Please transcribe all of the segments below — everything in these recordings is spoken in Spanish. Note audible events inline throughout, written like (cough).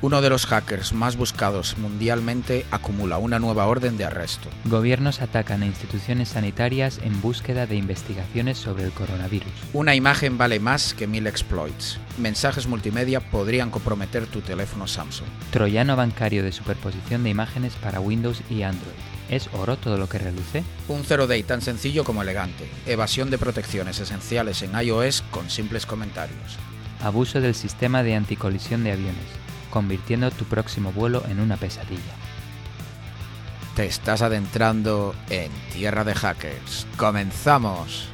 Uno de los hackers más buscados mundialmente acumula una nueva orden de arresto. Gobiernos atacan a instituciones sanitarias en búsqueda de investigaciones sobre el coronavirus. Una imagen vale más que mil exploits. Mensajes multimedia podrían comprometer tu teléfono Samsung. Troyano bancario de superposición de imágenes para Windows y Android. ¿Es oro todo lo que reluce? Un zero day tan sencillo como elegante. Evasión de protecciones esenciales en iOS con simples comentarios. Abuso del sistema de anticolisión de aviones convirtiendo tu próximo vuelo en una pesadilla. Te estás adentrando en Tierra de Hackers. ¡Comenzamos!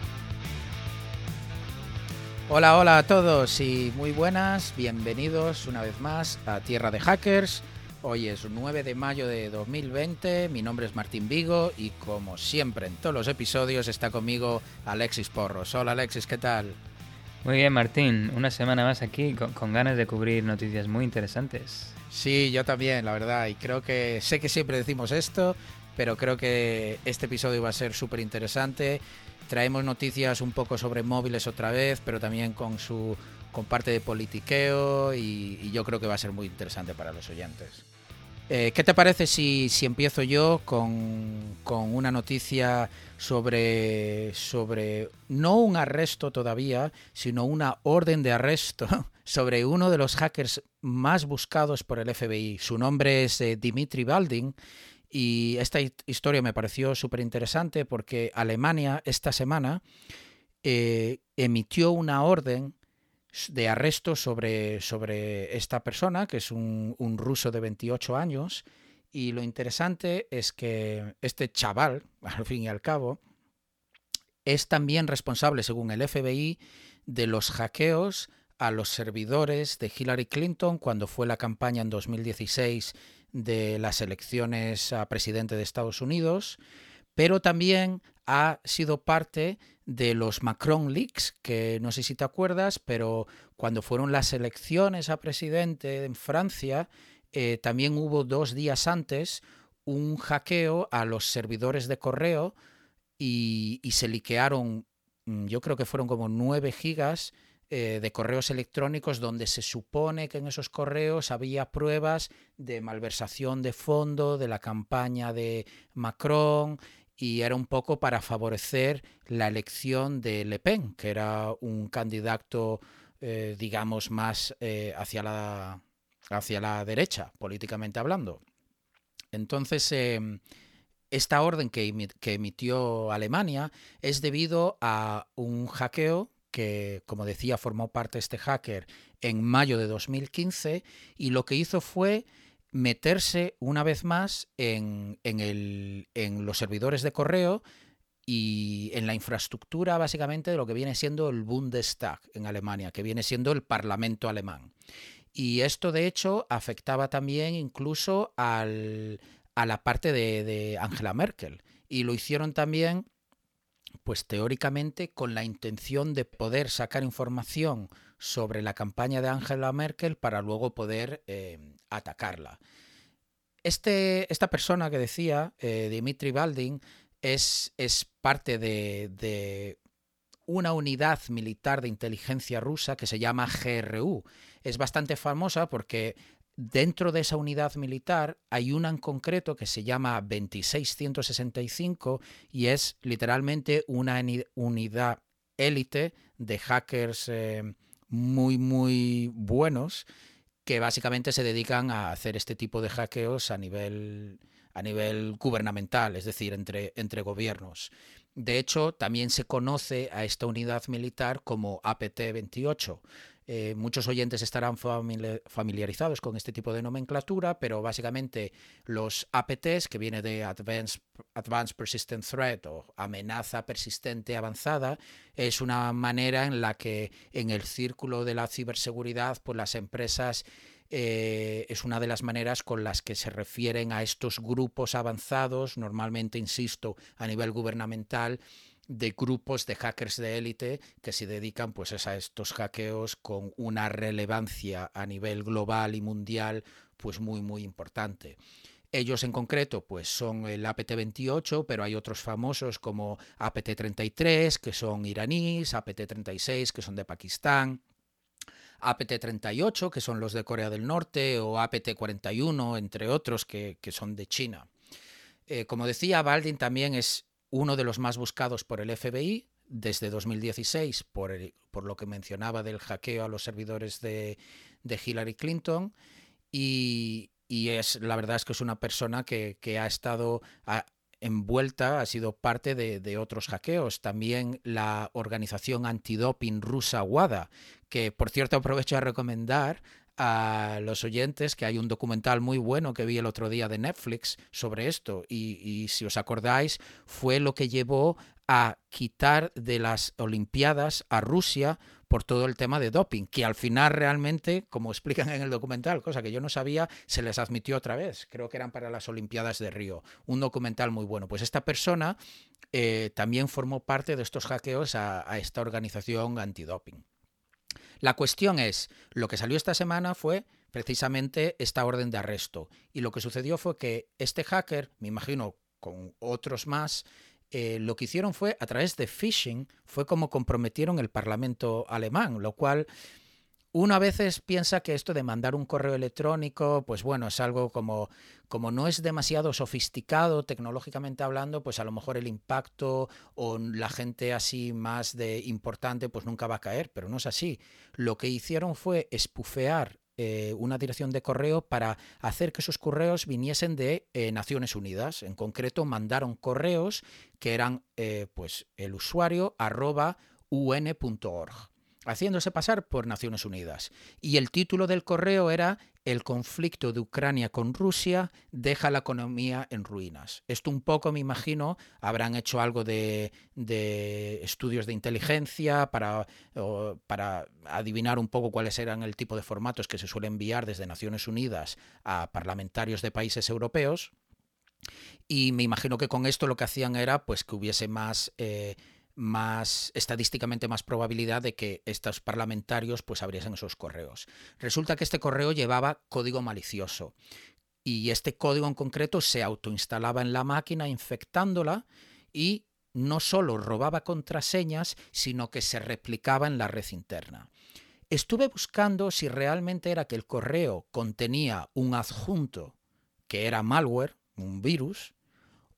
Hola, hola a todos y muy buenas, bienvenidos una vez más a Tierra de Hackers. Hoy es 9 de mayo de 2020, mi nombre es Martín Vigo y como siempre en todos los episodios está conmigo Alexis Porros. Hola Alexis, ¿qué tal? Muy bien, Martín. Una semana más aquí con, ganas de cubrir noticias muy interesantes. Sí, yo también, la verdad. Y creo que sé que siempre decimos esto, pero creo que este episodio va a ser súper interesante. Traemos noticias un poco sobre móviles otra vez, pero también con su con parte de politiqueo y yo creo que va a ser muy interesante para los oyentes. Eh, ¿Qué te parece si, si empiezo yo con, con, una noticia sobre, sobre no un arresto todavía, sino una orden de arresto (laughs) sobre uno de los hackers más buscados por el FBI? Su nombre es eh, Dimitri Baldin y esta historia me pareció súper interesante porque Alemania esta semana eh, emitió una orden de arresto sobre, sobre esta persona, que es un, un, ruso de 28 años. Y lo interesante es que este chaval, (laughs) al fin y al cabo, es también responsable, según el FBI, de los hackeos a los servidores de Hillary Clinton cuando fue la campaña en 2016 de las elecciones a presidente de Estados Unidos, pero también ha sido parte de los Macron Leaks, que no sé si te acuerdas, pero cuando fueron las elecciones a presidente en Francia, eh, también hubo dos días antes un hackeo a los servidores de correo y, se liquearon, mm, yo creo que fueron como nueve gigas eh, de correos electrónicos donde se supone que en esos correos había pruebas de malversación de fondo de la campaña de Macron y era un poco para favorecer la elección de Le Pen, que era un candidato, eh, digamos, más eh, hacia, la, hacia la derecha, políticamente hablando. Entonces, em, esta orden que, que emitió Alemania es debido a un hackeo que, como decía, formó parte este hacker en mayo de 2015 y lo que hizo fue meterse una vez más en, el, en, los servidores de correo y en la infraestructura básicamente de lo que viene siendo el Bundestag en Alemania, que viene siendo el Parlamento alemán. Y esto de hecho afectaba también incluso al, a la parte de, de Angela Merkel. Y lo hicieron también, pues teóricamente, con la intención de poder sacar información sobre la campaña de Angela Merkel para luego poder eh, atacarla. Este, esta persona que decía, eh, Dimitri Baldin, es, es parte de, de, una unidad militar de inteligencia rusa que se llama GRU. Es bastante famosa porque dentro de esa unidad militar hay una en concreto que se llama 26165 y es literalmente una unidad élite de hackers eh, muy, muy buenos que básicamente se dedican a hacer este tipo de hackeos a nivel, a nivel gubernamental, es decir, entre, entre gobiernos. De hecho, también se conoce a esta unidad militar como APT-28. Eh, muchos oyentes estarán familiarizados con este tipo de nomenclatura, pero básicamente los APTs, que viene de Advanced, Persistent Threat o amenaza persistente avanzada, es una manera en la que en el círculo de la ciberseguridad, pues las empresas eh, es una de las maneras con las que se refieren a estos grupos avanzados, normalmente, insisto, a nivel gubernamental, de grupos de hackers de élite que se dedican pues a estos hackeos con una relevancia a nivel global y mundial pues muy muy importante. Ellos en concreto pues son el APT-28, pero hay otros famosos como APT-33 que son iraníes, APT-36 que son de Pakistán, APT-38, que son los de Corea del Norte, o APT-41, entre otros, que, son de China. Eh, como decía, Baldin también es uno de los más buscados por el FBI desde 2016, por, por lo que mencionaba del hackeo a los servidores de, Hillary Clinton. Y, es la verdad es que es una persona que, ha estado envuelta, ha sido parte de, otros hackeos. También la organización antidoping rusa WADA, que por cierto (laughs) aprovecho a recomendar a los oyentes que hay un documental muy bueno que vi el otro día de Netflix sobre esto y, y, si os acordáis fue lo que llevó a quitar de las Olimpiadas a Rusia por todo el tema de doping, que al final realmente, como explican en el documental, cosa que yo no sabía, se les admitió otra vez. Creo que eran para las Olimpiadas de Río. Un documental muy bueno. Pues esta persona eh, también formó parte de estos hackeos a, a esta organización antidoping. La cuestión es, lo que salió esta semana fue precisamente esta orden de arresto. Y lo que sucedió fue que este hacker, me imagino con otros más, eh, lo que hicieron fue, a través de phishing, fue como comprometieron el Parlamento alemán, lo cual uno a veces piensa que esto de mandar un correo electrónico, pues bueno, es algo como, como no es demasiado sofisticado tecnológicamente hablando, pues a lo mejor el impacto o la gente así más de importante, pues nunca va a caer, pero no es así. Lo que hicieron fue espufear eh, una dirección de correo para hacer que esos correos viniesen de eh, Naciones Unidas. En concreto, mandaron correos que eran eh, pues el usuario arroba haciéndose pasar por Naciones Unidas. Y el título del correo era El conflicto de Ucrania con Rusia deja la economía en ruinas. Esto un poco, me imagino, habrán hecho algo de, estudios de inteligencia para, para adivinar un poco cuáles eran el tipo de formatos que se suele enviar desde Naciones Unidas a parlamentarios de países europeos. Y me imagino que con esto lo que hacían era pues que hubiese más eh, más estadísticamente más probabilidad de que estos parlamentarios pues abriesen esos correos. Resulta que este correo llevaba código malicioso y este código en concreto se autoinstalaba en la máquina infectándola y no solo robaba contraseñas, sino que se replicaba en la red interna. Estuve buscando si realmente era que el correo contenía un adjunto que era malware, un virus,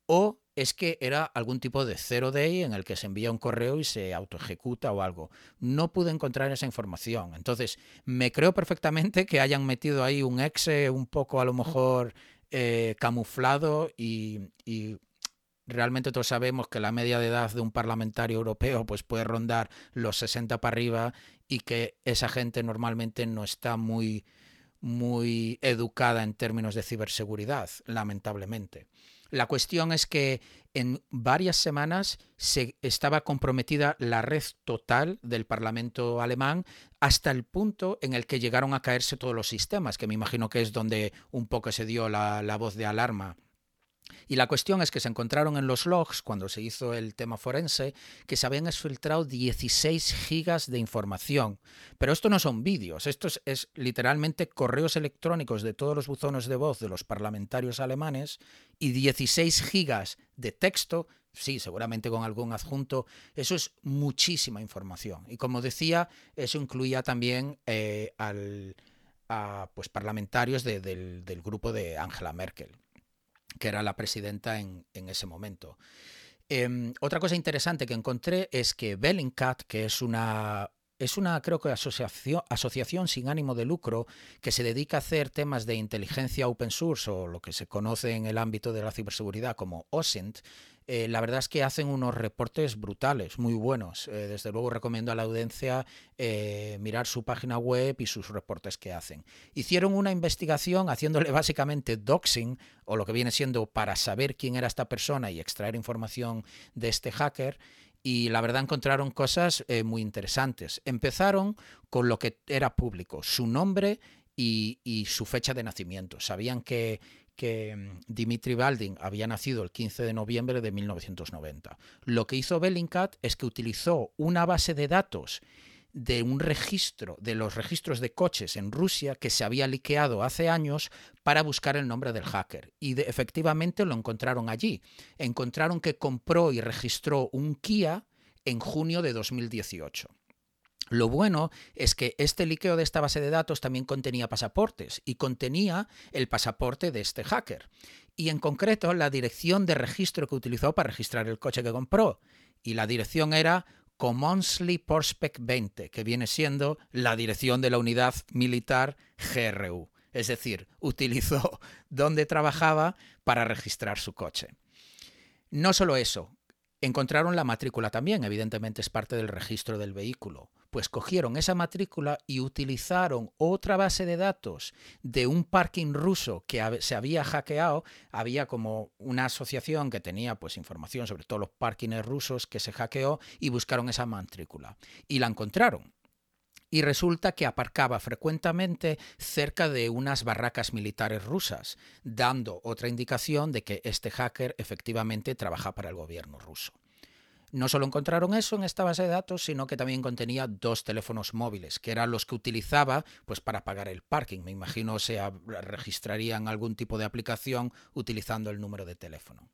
o es que era algún tipo de zero day en el que se envía un correo y se autoejecuta o algo. No pude encontrar esa información. Entonces, me creo perfectamente que hayan metido ahí un exe un poco a lo mejor eh, camuflado y, y, realmente todos sabemos que la media de edad de un parlamentario europeo pues puede rondar los 60 para arriba y que esa gente normalmente no está muy muy educada en términos de ciberseguridad, lamentablemente. La cuestión es que en varias semanas se estaba comprometida la red total del Parlamento alemán hasta el punto en el que llegaron a caerse todos los sistemas, que me imagino que es donde un poco se dio la, la voz de alarma y la cuestión es que se encontraron en los logs, cuando se hizo el tema forense, que se habían exfiltrado 16 gigas de información. Pero esto no son vídeos, esto es, literalmente correos electrónicos de todos los buzones de voz de los parlamentarios alemanes y 16 gigas de texto, sí, seguramente con algún adjunto. Eso es muchísima información. Y como decía, eso incluía también eh, a pues, parlamentarios del grupo de Angela Merkel que era la presidenta en, ese momento. Em, otra cosa interesante que encontré es que Bellingcat, que es una, es una, creo que, asociación, asociación sin ánimo de lucro que se dedica a hacer temas de inteligencia open source o lo que se conoce en el ámbito de la ciberseguridad como OSINT, eh, la verdad es que hacen unos reportes brutales, muy buenos. Eh, desde luego recomiendo a la audiencia eh, mirar su página web y sus reportes que hacen. Hicieron una investigación haciéndole básicamente doxing, o lo que viene siendo para saber quién era esta persona y extraer información de este hacker y la verdad encontraron cosas muy interesantes. Empezaron con lo que era público, su nombre y, y, su fecha de nacimiento. Sabían que, que mm, Dimitri Baldin había nacido el 15 de noviembre de 1990. Lo que hizo Bellingcat es que utilizó una base de datos de un registro, de los registros de coches en Rusia que se había liqueado hace años para buscar el nombre del hacker. Y efectivamente lo encontraron allí. Encontraron que compró y registró un Kia en junio de 2018. Lo bueno es que este liqueo de esta base de datos también contenía pasaportes y contenía el pasaporte de este hacker. Y en concreto la dirección de registro que utilizó para registrar el coche que compró. Y la dirección era Comonsley Porspec 20, que viene siendo la dirección de la unidad militar GRU. Es decir, utilizó (laughs) donde trabajaba para registrar su coche. No solo eso, Encontraron la matrícula también, evidentemente es parte del registro del vehículo. Pues cogieron esa matrícula y utilizaron otra base de datos de un parking ruso que se había hackeado. Había como una asociación que tenía pues información sobre todos los parkings rusos que se hackeó y buscaron esa matrícula. Y la encontraron y resulta que aparcaba frecuentemente cerca de unas barracas militares rusas, dando otra indicación de que este hacker efectivamente trabaja para el gobierno ruso. No solo encontraron eso en esta base de datos, sino que también contenía dos teléfonos móviles, que eran los que utilizaba pues, para pagar el parking. Me imagino se registrarían algún tipo de aplicación utilizando el número de teléfono.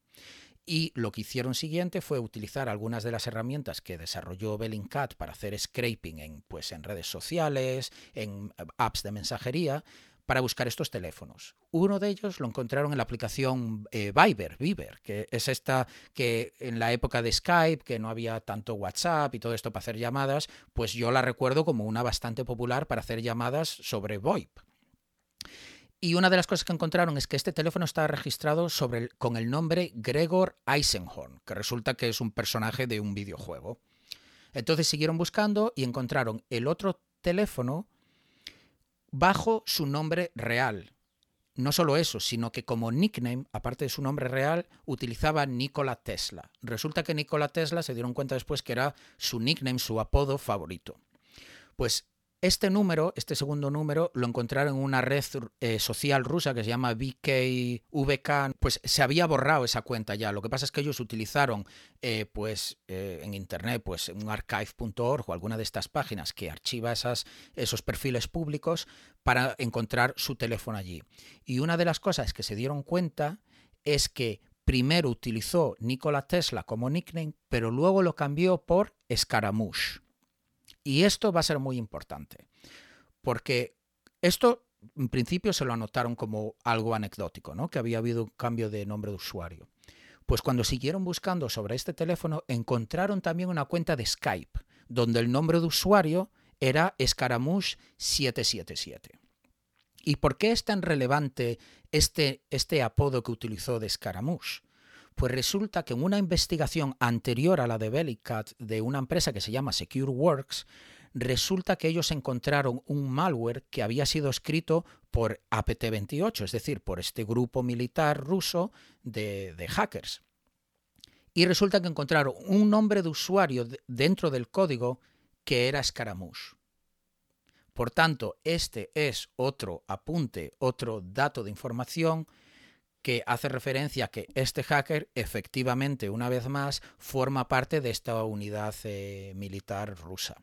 Y lo que hicieron siguiente fue utilizar algunas de las herramientas que desarrolló Bellingcat para hacer scraping en, pues, en redes sociales, en eh, apps de mensajería, para buscar estos teléfonos. Uno de ellos lo encontraron en la aplicación eh, Viber, Viber, que es esta que en la época de Skype, que no había tanto WhatsApp y todo esto para hacer llamadas, pues yo la recuerdo como una bastante popular para hacer llamadas sobre VoIP. Y una de las cosas que encontraron es que este teléfono estaba registrado con el nombre Gregor Eisenhorn, que resulta que es un personaje de un videojuego. Entonces siguieron buscando y encontraron el otro teléfono bajo su nombre real. No solo eso, sino que como nickname, aparte de su nombre real, utilizaba Nikola Tesla. Resulta que Nikola Tesla se dieron cuenta después que era su nickname, su apodo favorito. Pues este número, este segundo número, lo encontraron en una red eh, social rusa que se llama VKVK. Pues se había borrado esa cuenta ya. Lo que pasa es que ellos utilizaron, eh, pues, eh, en internet, pues, un archive.org o alguna de estas páginas que archiva esas, esos perfiles públicos para encontrar su teléfono allí. Y una de las cosas que se dieron cuenta es que primero utilizó Nikola Tesla como nickname, pero luego lo cambió por Scaramouche. Y esto va a ser muy importante, porque esto en principio se lo anotaron como algo anecdótico, ¿no? que había habido un cambio de nombre de usuario. Pues cuando siguieron buscando sobre este teléfono, encontraron también una cuenta de Skype, donde el nombre de usuario era Scaramouche 777. ¿Y por qué es tan relevante este, este apodo que utilizó de Scaramouche? Pues resulta que en una investigación anterior a la de Bellicat de una empresa que se llama SecureWorks, resulta que ellos encontraron un malware que había sido escrito por APT-28, es decir, por este grupo militar ruso de, de hackers. Y resulta que encontraron un nombre de usuario dentro del código que era Scaramouche. Por tanto, este es otro apunte, otro dato de información que hace referencia a que este hacker efectivamente, una vez más, forma parte de esta unidad eh, militar rusa.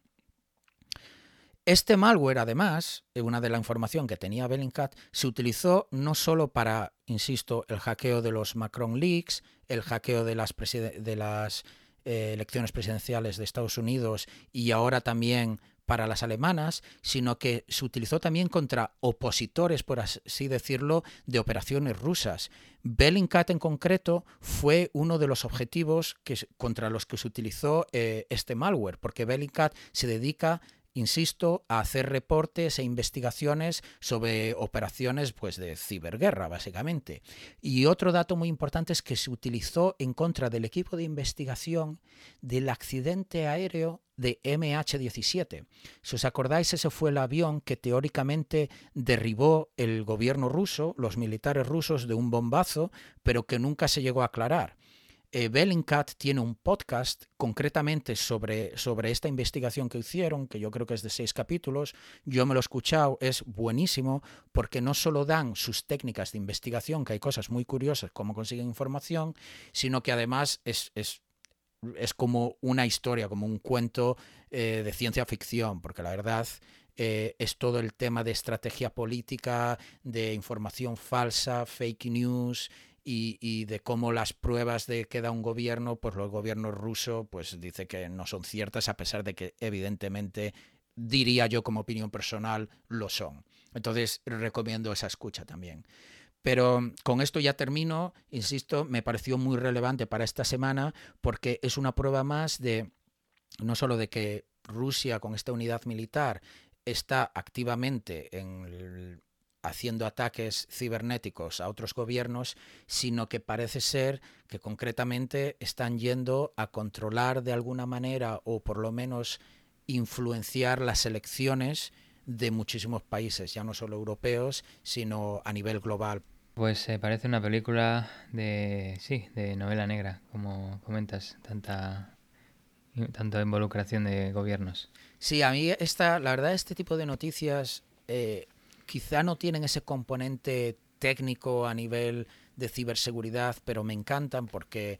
Este malware, además, eh, una de la información que tenía Bellingcat, se utilizó no solo para, insisto, el hackeo de los Macron Leaks, el hackeo de las, eh, elecciones presidenciales de Estados Unidos y ahora también para las alemanas, sino que se utilizó también contra opositores, por así decirlo, de operaciones rusas. Bellingcat en concreto fue uno de los objetivos que, contra los que se utilizó eh, este malware, porque Bellingcat se dedica insisto, a hacer reportes e investigaciones sobre operaciones pues, de ciberguerra, básicamente. Y otro dato muy importante es que se utilizó en contra del equipo de investigación del accidente aéreo de MH17. Si os acordáis, ese fue el avión que teóricamente derribó el gobierno ruso, los militares rusos, de un bombazo, pero que nunca se llegó a aclarar. Eh, Bellingcat tiene un podcast concretamente sobre, sobre esta investigación que hicieron, que yo creo que es de seis capítulos. Yo me lo he escuchado, es buenísimo porque no solo dan sus técnicas de investigación, que hay cosas muy curiosas, cómo consiguen información, sino que además es, es, es como una historia, como un cuento eh, de ciencia ficción, porque la verdad eh, es todo el tema de estrategia política, de información falsa, fake news y, de cómo las pruebas de que da un gobierno, pues el gobierno ruso pues dice que no son ciertas, a pesar de que evidentemente diría yo como opinión personal, lo son. Entonces recomiendo esa escucha también. Pero con esto ya termino, insisto, me pareció muy relevante para esta semana porque es una prueba más de no solo de que Rusia con esta unidad militar está activamente en haciendo ataques cibernéticos a otros gobiernos, sino que parece ser que concretamente están yendo a controlar de alguna manera o por lo menos influenciar las elecciones de muchísimos países, ya no solo europeos, sino a nivel global. Pues eh, parece una película de, sí, de novela negra, como comentas, tanta, tanta involucración de gobiernos. Sí, a mí esta, la verdad, este tipo de noticias eh, quizá no tienen ese componente técnico a nivel de ciberseguridad, pero me encantan porque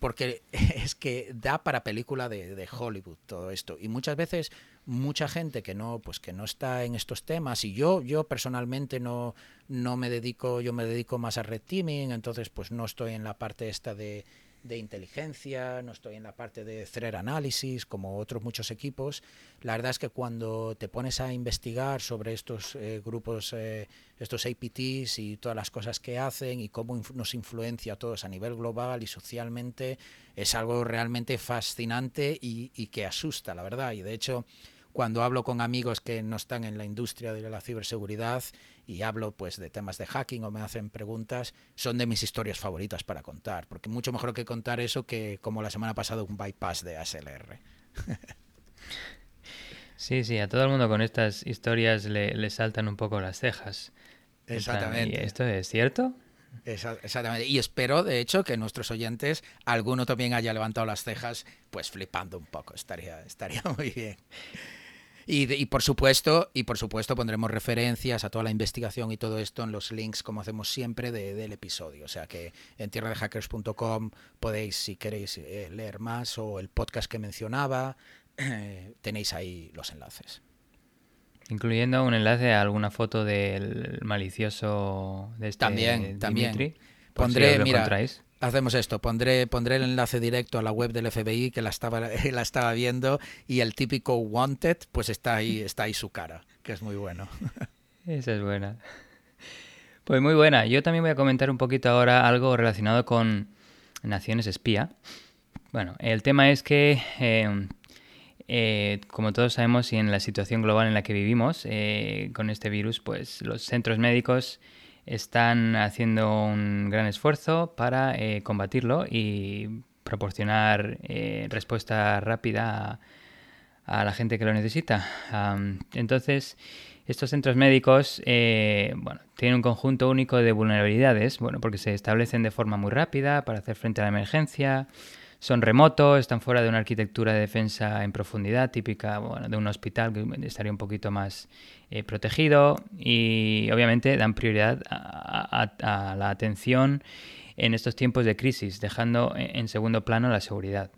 porque (laughs) es que da para película de, Hollywood todo esto. Y muchas veces mucha gente que no pues que no está en estos temas y yo yo personalmente no no me dedico yo me dedico más a red teaming entonces pues no estoy en la parte esta de de inteligencia, no estoy en la parte de threat analysis como otros muchos equipos. La verdad es que cuando te pones a investigar sobre estos eh, grupos, eh, estos APTs y todas las cosas que hacen y cómo nos influencia a todos a nivel global y socialmente, es algo realmente fascinante y, y que asusta, la verdad. Y de hecho, cuando hablo con amigos que no están en la industria de la ciberseguridad y hablo pues de temas de hacking o me hacen preguntas, son de mis historias favoritas para contar, porque mucho mejor que contar eso que como la semana pasada un bypass de ASLR. (laughs) Sí, sí, a todo el mundo con estas historias le, saltan un poco las cejas. Exactamente. ¿Y esto es cierto? Exactamente. Y espero, de hecho, que nuestros oyentes, alguno también haya levantado las cejas, pues flipando un poco. Estaría, estaría (laughs) muy bien. Y, por supuesto, y por supuesto pondremos referencias a toda la investigación y todo esto en los links, como hacemos siempre, del episodio. O sea que en tierradehackers.com podéis, si queréis eh, leer más, o el podcast que mencionaba, tenéis ahí los enlaces. Incluyendo un enlace a alguna foto del malicioso de este También, también. Pondré, mira, Hacemos esto, pondré, pondré el enlace directo a la web del FBI que la estaba, (laughs) la estaba viendo y el típico wanted, pues está ahí, está ahí su cara, que es muy bueno. (laughs) Esa es buena. Pues muy buena. Yo también voy a comentar un poquito ahora algo relacionado con naciones espía. Bueno, el tema es que, eh, eh, como todos sabemos y en la situación global en la que vivimos eh, con este virus, pues los centros médicos están haciendo un gran esfuerzo para eh, combatirlo y proporcionar eh, respuesta rápida a, la gente que lo necesita. entonces, estos centros médicos eh, bueno, tienen un conjunto único de vulnerabilidades, bueno, porque se establecen de forma muy rápida para hacer frente a la emergencia, son remotos, están fuera de una arquitectura de defensa en profundidad típica de un hospital que estaría un poquito más eh, protegido y obviamente dan prioridad a, la atención en estos tiempos de crisis, dejando en segundo plano la seguridad.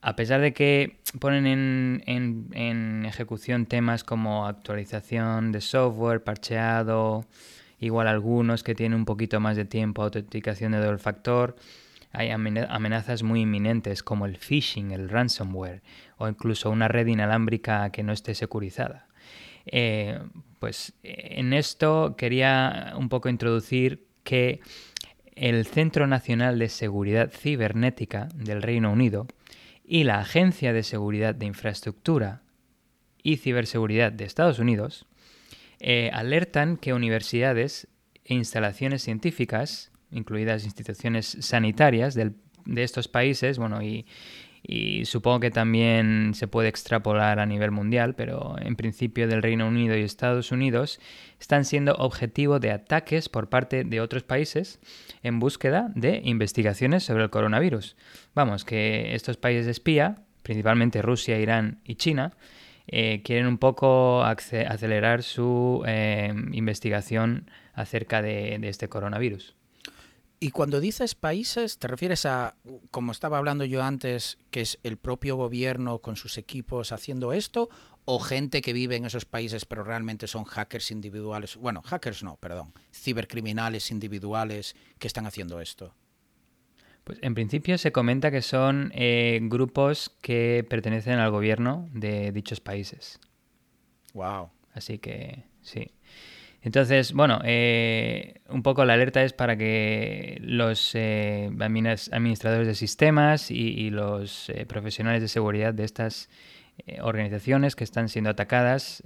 A pesar de que ponen en, en ejecución temas como actualización de software, parcheado, igual algunos que tienen un poquito más de tiempo, autenticación de doble factor, hay amenazas muy inminentes como el phishing, el ransomware o incluso una red inalámbrica que no esté securizada. Eh, pues en esto quería un poco introducir que el Centro Nacional de Seguridad Cibernética del Reino Unido y la Agencia de Seguridad de Infraestructura y Ciberseguridad de Estados Unidos eh, alertan que universidades e instalaciones científicas incluidas instituciones sanitarias de estos países, bueno, y, supongo que también se puede extrapolar a nivel mundial, pero en principio del Reino Unido y Estados Unidos están siendo objetivo de ataques por parte de otros países en búsqueda de investigaciones sobre el coronavirus. Vamos, que estos países espía, principalmente Rusia, Irán y China, eh, quieren un poco acelerar su eh, investigación acerca de este coronavirus. Y cuando dices países, ¿te refieres a, como estaba hablando yo antes, que es el propio gobierno con sus equipos haciendo esto, o gente que vive en esos países pero realmente son hackers individuales? Bueno, hackers no, perdón, cibercriminales individuales que están haciendo esto. Pues en principio se comenta que son eh, grupos que pertenecen al gobierno de dichos países. Wow. Así que sí. Entonces, bueno, eh, un poco la alerta es para que los eh, administradores de sistemas y, los eh, profesionales de seguridad de estas organizaciones que están siendo atacadas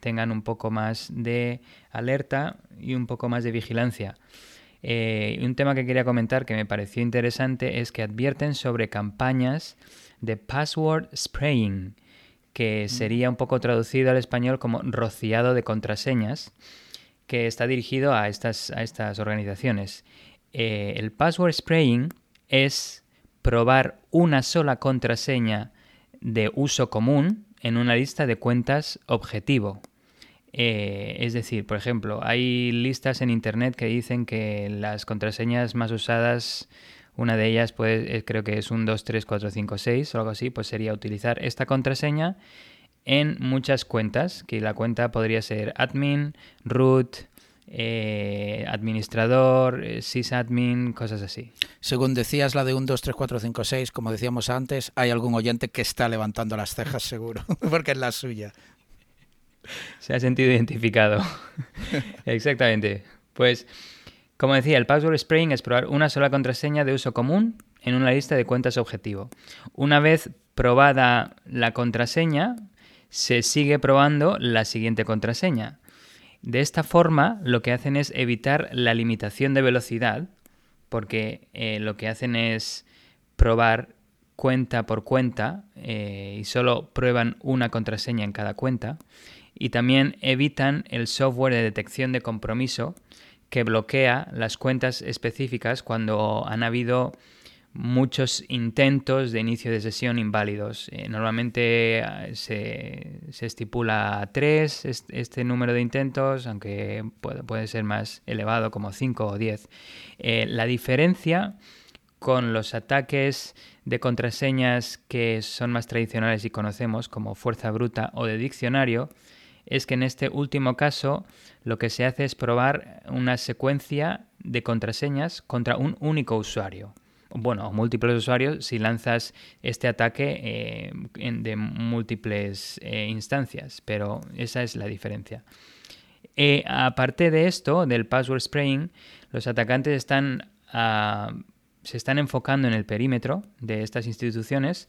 tengan un poco más de alerta y un poco más de vigilancia. un tema que quería comentar que me pareció interesante es que advierten sobre campañas de password spraying, que mm. sería un poco traducido al español como rociado de contraseñas que está dirigido a estas, a estas organizaciones. Eh, el password spraying es probar una sola contraseña de uso común en una lista de cuentas objetivo. Eh, es decir, por ejemplo, hay listas en Internet que dicen que las contraseñas más usadas, una de ellas eh, creo que es un 2, 3, 4, 5, 6 o algo así, pues sería utilizar esta contraseña en muchas cuentas, que la cuenta podría ser admin, root, eh, administrador, eh, sysadmin, cosas así. Según decías la de 1, 2, 3, 4, 5, 6, como decíamos antes, hay algún oyente que está levantando las cejas seguro, (laughs) porque es la suya. Se ha sentido identificado. (laughs) Exactamente. Pues, como decía, el password spraying es probar una sola contraseña de uso común en una lista de cuentas objetivo. Una vez probada la contraseña, se sigue probando la siguiente contraseña. De esta forma, lo que hacen es evitar la limitación de velocidad, porque eh, lo que hacen es probar cuenta por cuenta eh, y solo prueban una contraseña en cada cuenta. Y también evitan el software de detección de compromiso que bloquea las cuentas específicas cuando han habido muchos intentos de inicio de sesión inválidos. Eh, normalmente ah, se, estipula tres este número de intentos, aunque puede, ser más elevado, como 5 o 10. Eh, la diferencia con los ataques de contraseñas que son más tradicionales y conocemos, como fuerza bruta o de diccionario, es que en este último caso lo que se hace es probar una secuencia de contraseñas contra un único usuario bueno, múltiples usuarios si lanzas este ataque eh, de múltiples eh, instancias, pero esa es la diferencia. Eh, aparte de esto, del password spraying, los atacantes ah, se están enfocando en el perímetro de estas instituciones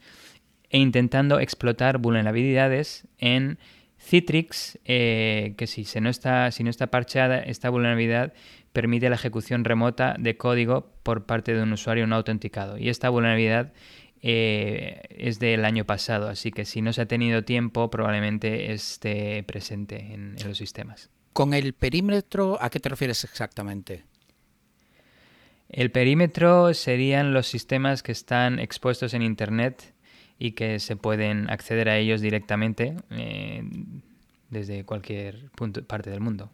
e intentando explotar vulnerabilidades en Citrix, que si, no está, si no está parcheada, esta vulnerabilidad permite la ejecución remota de código por parte de un usuario no autenticado. Y esta vulnerabilidad eh, es del año pasado, así que si no se ha tenido tiempo, probablemente esté presente en, los sistemas. ¿Con el perímetro a qué te refieres exactamente? El perímetro serían los sistemas que están expuestos en Internet y que se pueden acceder a ellos directamente eh, desde cualquier punto, parte del mundo.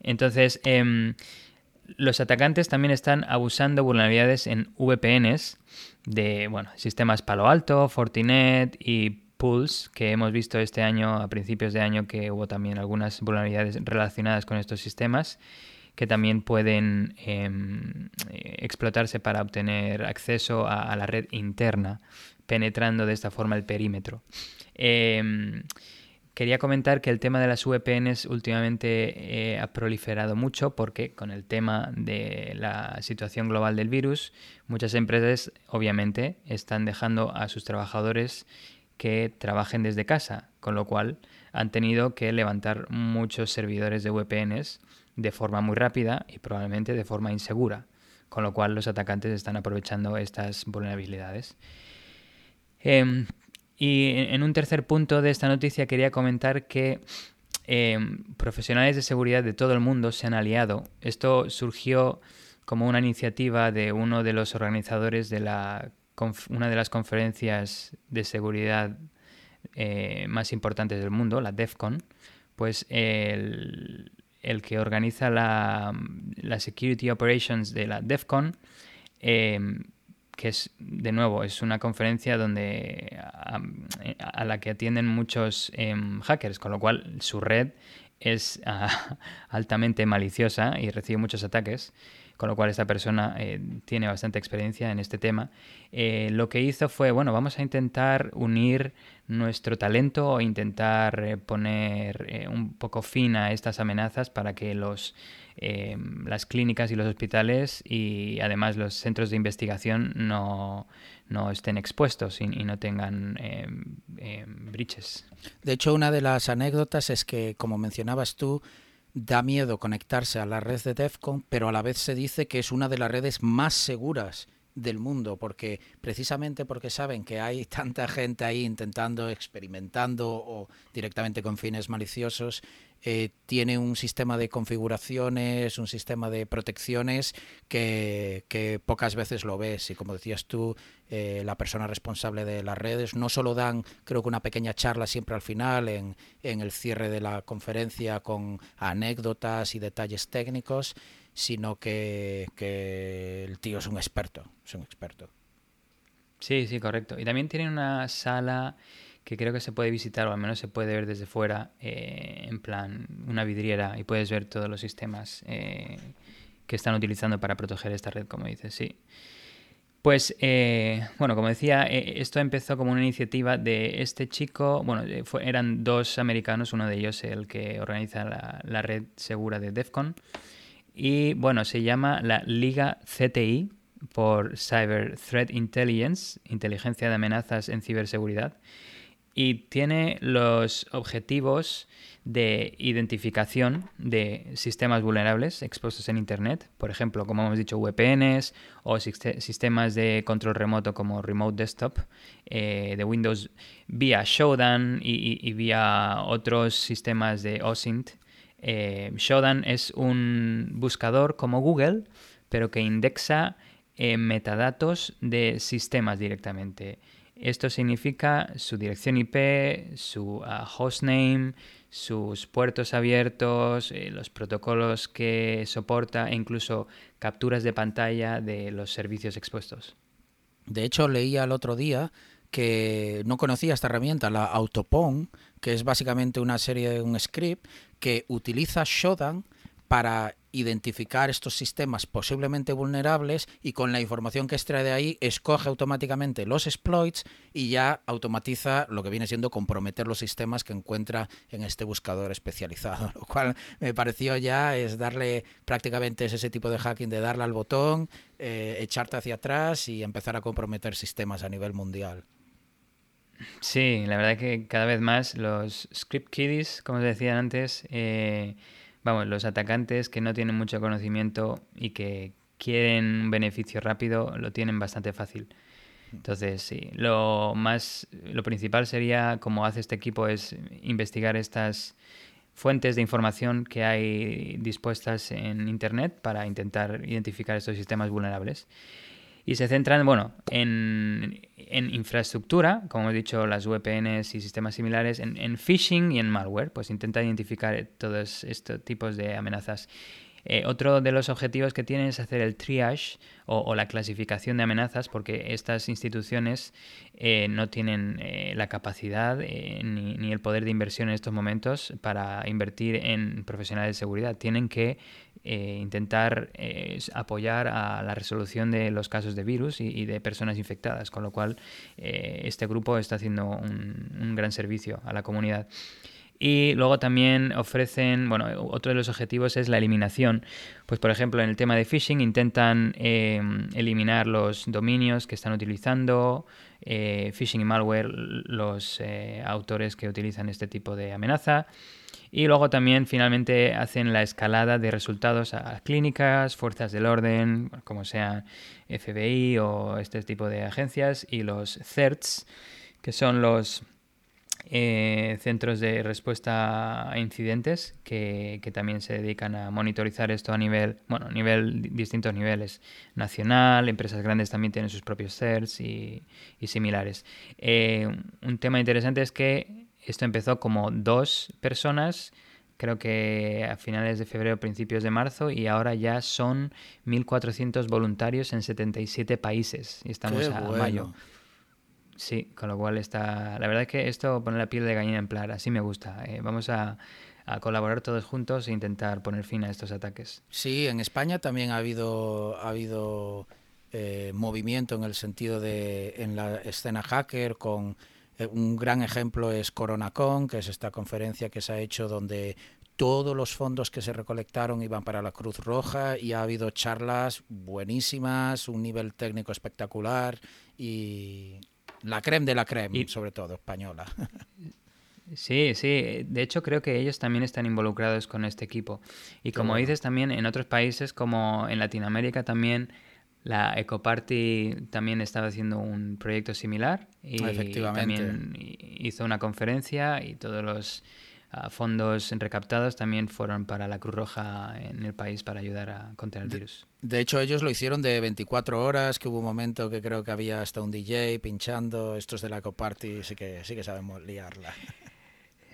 Entonces, em, los atacantes también están abusando vulnerabilidades en VPNs de bueno, sistemas Palo Alto, Fortinet y Pulse, que hemos visto este año, a principios de año, que hubo también algunas vulnerabilidades relacionadas con estos sistemas que también pueden em, explotarse para obtener acceso a, la red interna, penetrando de esta forma el perímetro. Em, Quería comentar que el tema de las VPNs últimamente eh, ha proliferado mucho porque con el tema de la situación global del virus, muchas empresas obviamente están dejando a sus trabajadores que trabajen desde casa, con lo cual han tenido que levantar muchos servidores de VPNs de forma muy rápida y probablemente de forma insegura, con lo cual los atacantes están aprovechando estas vulnerabilidades. Em, y en un tercer punto de esta noticia quería comentar que em, profesionales de seguridad de todo el mundo se han aliado. Esto surgió como una iniciativa de uno de los organizadores de la, una de las conferencias de seguridad eh, más importantes del mundo, la DEFCON, pues el, que organiza la, Security Operations de la DEFCON em, que es, de nuevo, es una conferencia donde a, la que atienden muchos em, hackers, con lo cual su red es ah, (laughs) altamente maliciosa y recibe muchos ataques, con lo cual esta persona eh, tiene bastante experiencia en este tema. Eh, lo que hizo fue, bueno, vamos a intentar unir nuestro talento o intentar eh, poner un poco fin a estas amenazas para que los, las clínicas y los hospitales y además los centros de investigación no, no estén expuestos y, no tengan breaches. De hecho, una de las anécdotas es que, como mencionabas tú, da miedo conectarse a la red de DEFCON, pero a la vez se dice que es una de las redes más seguras del mundo, porque precisamente porque saben que hay tanta gente ahí intentando, experimentando o directamente con fines maliciosos, eh, tiene un sistema de configuraciones, un sistema de protecciones que, pocas veces lo ves. Y como decías tú, eh, la persona responsable de las redes no solo dan, creo que una pequeña charla siempre al final, en, el cierre de la conferencia con anécdotas y detalles técnicos, sino que, que el tío es un experto, es un experto. Sí, sí, correcto. Y también tiene una sala que creo que se puede visitar o al menos se puede ver desde fuera, eh, en plan una vidriera y puedes ver todos los sistemas eh, que están utilizando para proteger esta red, como dices, sí. Pues, eh, bueno, como decía, esto empezó como una iniciativa de este chico, bueno, eran dos americanos, uno de ellos el que organiza la, la red segura de DEFCON, y bueno, se llama la Liga CTI por Cyber Threat Intelligence, inteligencia de amenazas en ciberseguridad y tiene los objetivos de identificación de sistemas vulnerables expuestos en Internet, por ejemplo, como hemos dicho, VPNs o sistemas de control remoto como Remote Desktop eh, de Windows vía Shodan y, vía otros sistemas de OSINT. Eh, Shodan es un buscador como Google, pero que indexa eh, metadatos de sistemas directamente. Esto significa su dirección IP, su ah, hostname, sus puertos abiertos, eh, los protocolos que soporta e incluso capturas de pantalla de los servicios expuestos. De hecho, leía el otro día que no conocía esta herramienta, la Autopon, que es básicamente una serie de un script que utiliza Shodan para identificar estos sistemas posiblemente vulnerables y con la información que extrae de ahí escoge automáticamente los exploits y ya automatiza lo que viene siendo comprometer los sistemas que encuentra en este buscador especializado, (laughs) lo cual me pareció ya es darle prácticamente ese tipo de hacking de darle al botón, eh, echarte hacia atrás y empezar a comprometer sistemas a nivel mundial. Sí, la verdad que cada vez más los script kiddies, como os decía antes, eh, vamos, los atacantes que no tienen mucho conocimiento y que quieren un beneficio rápido, lo tienen bastante fácil. Entonces, sí, lo más, lo principal sería, como hace este equipo, es investigar estas fuentes de información que hay dispuestas en Internet para intentar identificar estos sistemas vulnerables y se centran bueno, en, infraestructura, como hemos dicho, las VPNs y sistemas similares, en, phishing y en malware, pues intenta identificar todos estos tipos de amenazas. Eh, otro de los objetivos que tienen es hacer el triage o, la clasificación de amenazas, porque estas instituciones eh, no tienen eh, la capacidad ni, ni, el poder de inversión en estos momentos para invertir en profesionales de seguridad. Tienen que eh, intentar eh, apoyar a la resolución de los casos de virus y, de personas infectadas, con lo cual eh, este grupo está haciendo un, gran servicio a la comunidad. Y luego también ofrecen, bueno, otro de los objetivos es la eliminación. Pues por ejemplo, en el tema de phishing intentan eliminar los dominios que están utilizando, phishing y malware, los autores que utilizan este tipo de amenaza. Y luego también finalmente hacen la escalada de resultados a clínicas, fuerzas del orden, como sean FBI o este tipo de agencias, y los CERTs, que son los eh, centros de respuesta a incidentes que, también se dedican a monitorizar esto a nivel, bueno, a nivel, distintos niveles, nacional, empresas grandes también tienen sus propios CERTs y, similares. Eh, un tema interesante es que esto empezó como dos personas, creo que a finales de febrero, principios de marzo, y ahora ya son 1.400 voluntarios en 77 países. Y estamos a mayo. Sí, con lo cual está... La verdad es que esto pone la piel de gallina en plan, así me gusta. Eh, vamos a, a colaborar todos juntos e intentar poner fin a estos ataques. Sí, en España también ha habido, ha habido movimiento en el sentido de en la escena hacker con un gran ejemplo es CoronaCon, que es esta conferencia que se ha hecho donde todos los fondos que se recolectaron iban para la Cruz Roja y ha habido charlas buenísimas, un nivel técnico espectacular y la creme de la creme, sobre todo española. (laughs) Sí, sí. De hecho, creo que ellos también están involucrados con este equipo. Y como dices, también en otros países, como en Latinoamérica, también la Ecoparty también estaba haciendo un proyecto similar. Y también hizo una conferencia y todos los fondos recaptados también fueron para la Cruz Roja en el país para ayudar a contener el virus. De hecho, ellos lo hicieron de 24 horas, que hubo un momento que creo que había hasta un DJ pinchando. Estos de la Coparty sí que, sí que sabemos liarla. (laughs)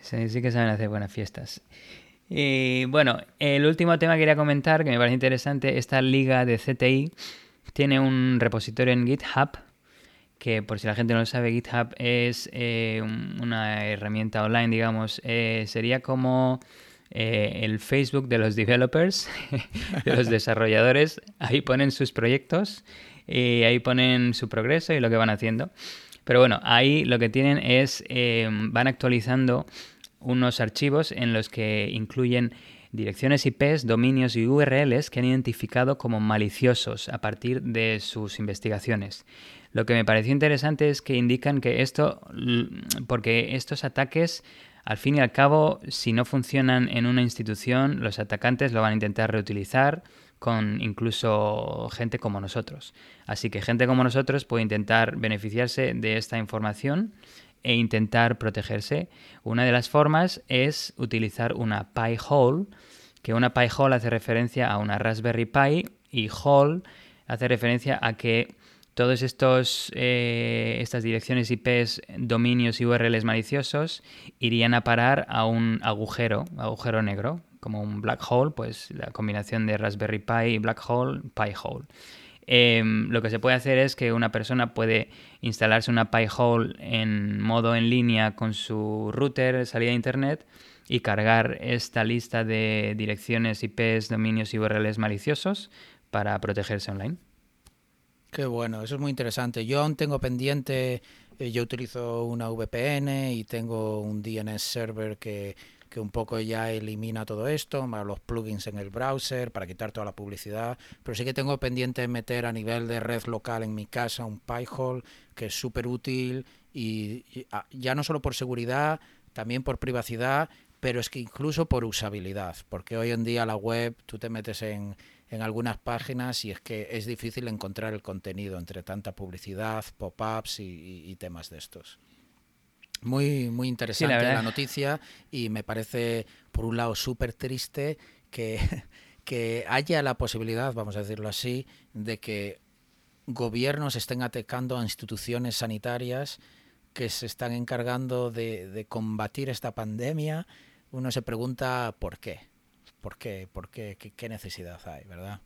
Sí, sí que saben hacer buenas fiestas. Y bueno, el último tema que quería comentar, que me parece interesante, esta liga de CTI tiene un repositorio en GitHub que por si la gente no lo sabe, GitHub es eh, una herramienta online, digamos, eh, sería como eh, el Facebook de los developers, (laughs) de los (laughs) desarrolladores. Ahí ponen sus proyectos y ahí ponen su progreso y lo que van haciendo. Pero bueno, ahí lo que tienen es, van actualizando unos archivos en los que incluyen direcciones IPs, dominios y URLs que han identificado como maliciosos a partir de sus investigaciones. Lo que me pareció interesante es que indican que esto, porque estos ataques, al fin y al cabo, si no funcionan en una institución, los atacantes lo van a intentar reutilizar con incluso gente como nosotros. Así que gente como nosotros puede intentar beneficiarse de esta información e intentar protegerse. Una de las formas es utilizar una Pi hole, que una Pi hole hace referencia a una Raspberry Pi y hole hace referencia a que estos eh, estas direcciones IPs, dominios y URLs maliciosos irían a parar a un agujero, agujero negro, como un black hole, pues la combinación de Raspberry Pi y black hole, Pi hole. Em, lo que se puede hacer es que una persona puede instalarse una Pi hole en modo en línea con su router, salida de internet y cargar esta lista de direcciones IPs, dominios y URLs maliciosos para protegerse online. Qué bueno, eso es muy interesante. Yo aún tengo pendiente, eh, yo utilizo una VPN y tengo un DNS server que, que un poco ya elimina todo esto, más los plugins en el browser para quitar toda la publicidad, pero sí que tengo pendiente meter a nivel de red local en mi casa un Pi-hole que es súper útil y, ah, ya no solo por seguridad, también por privacidad, pero es que incluso por usabilidad, porque hoy en día la web, tú te metes en, en algunas páginas y es que es difícil encontrar el contenido entre tanta publicidad, pop-ups y, temas de estos. Muy, muy interesante la, noticia y me parece, por un lado, súper triste que, (laughs) que haya la posibilidad, vamos a decirlo así, de que gobiernos estén atacando a instituciones sanitarias que se están encargando de, de combatir esta pandemia. Uno se pregunta por qué. ¿Por qué? ¿Por qué? ¿Qué, necesidad hay, verdad?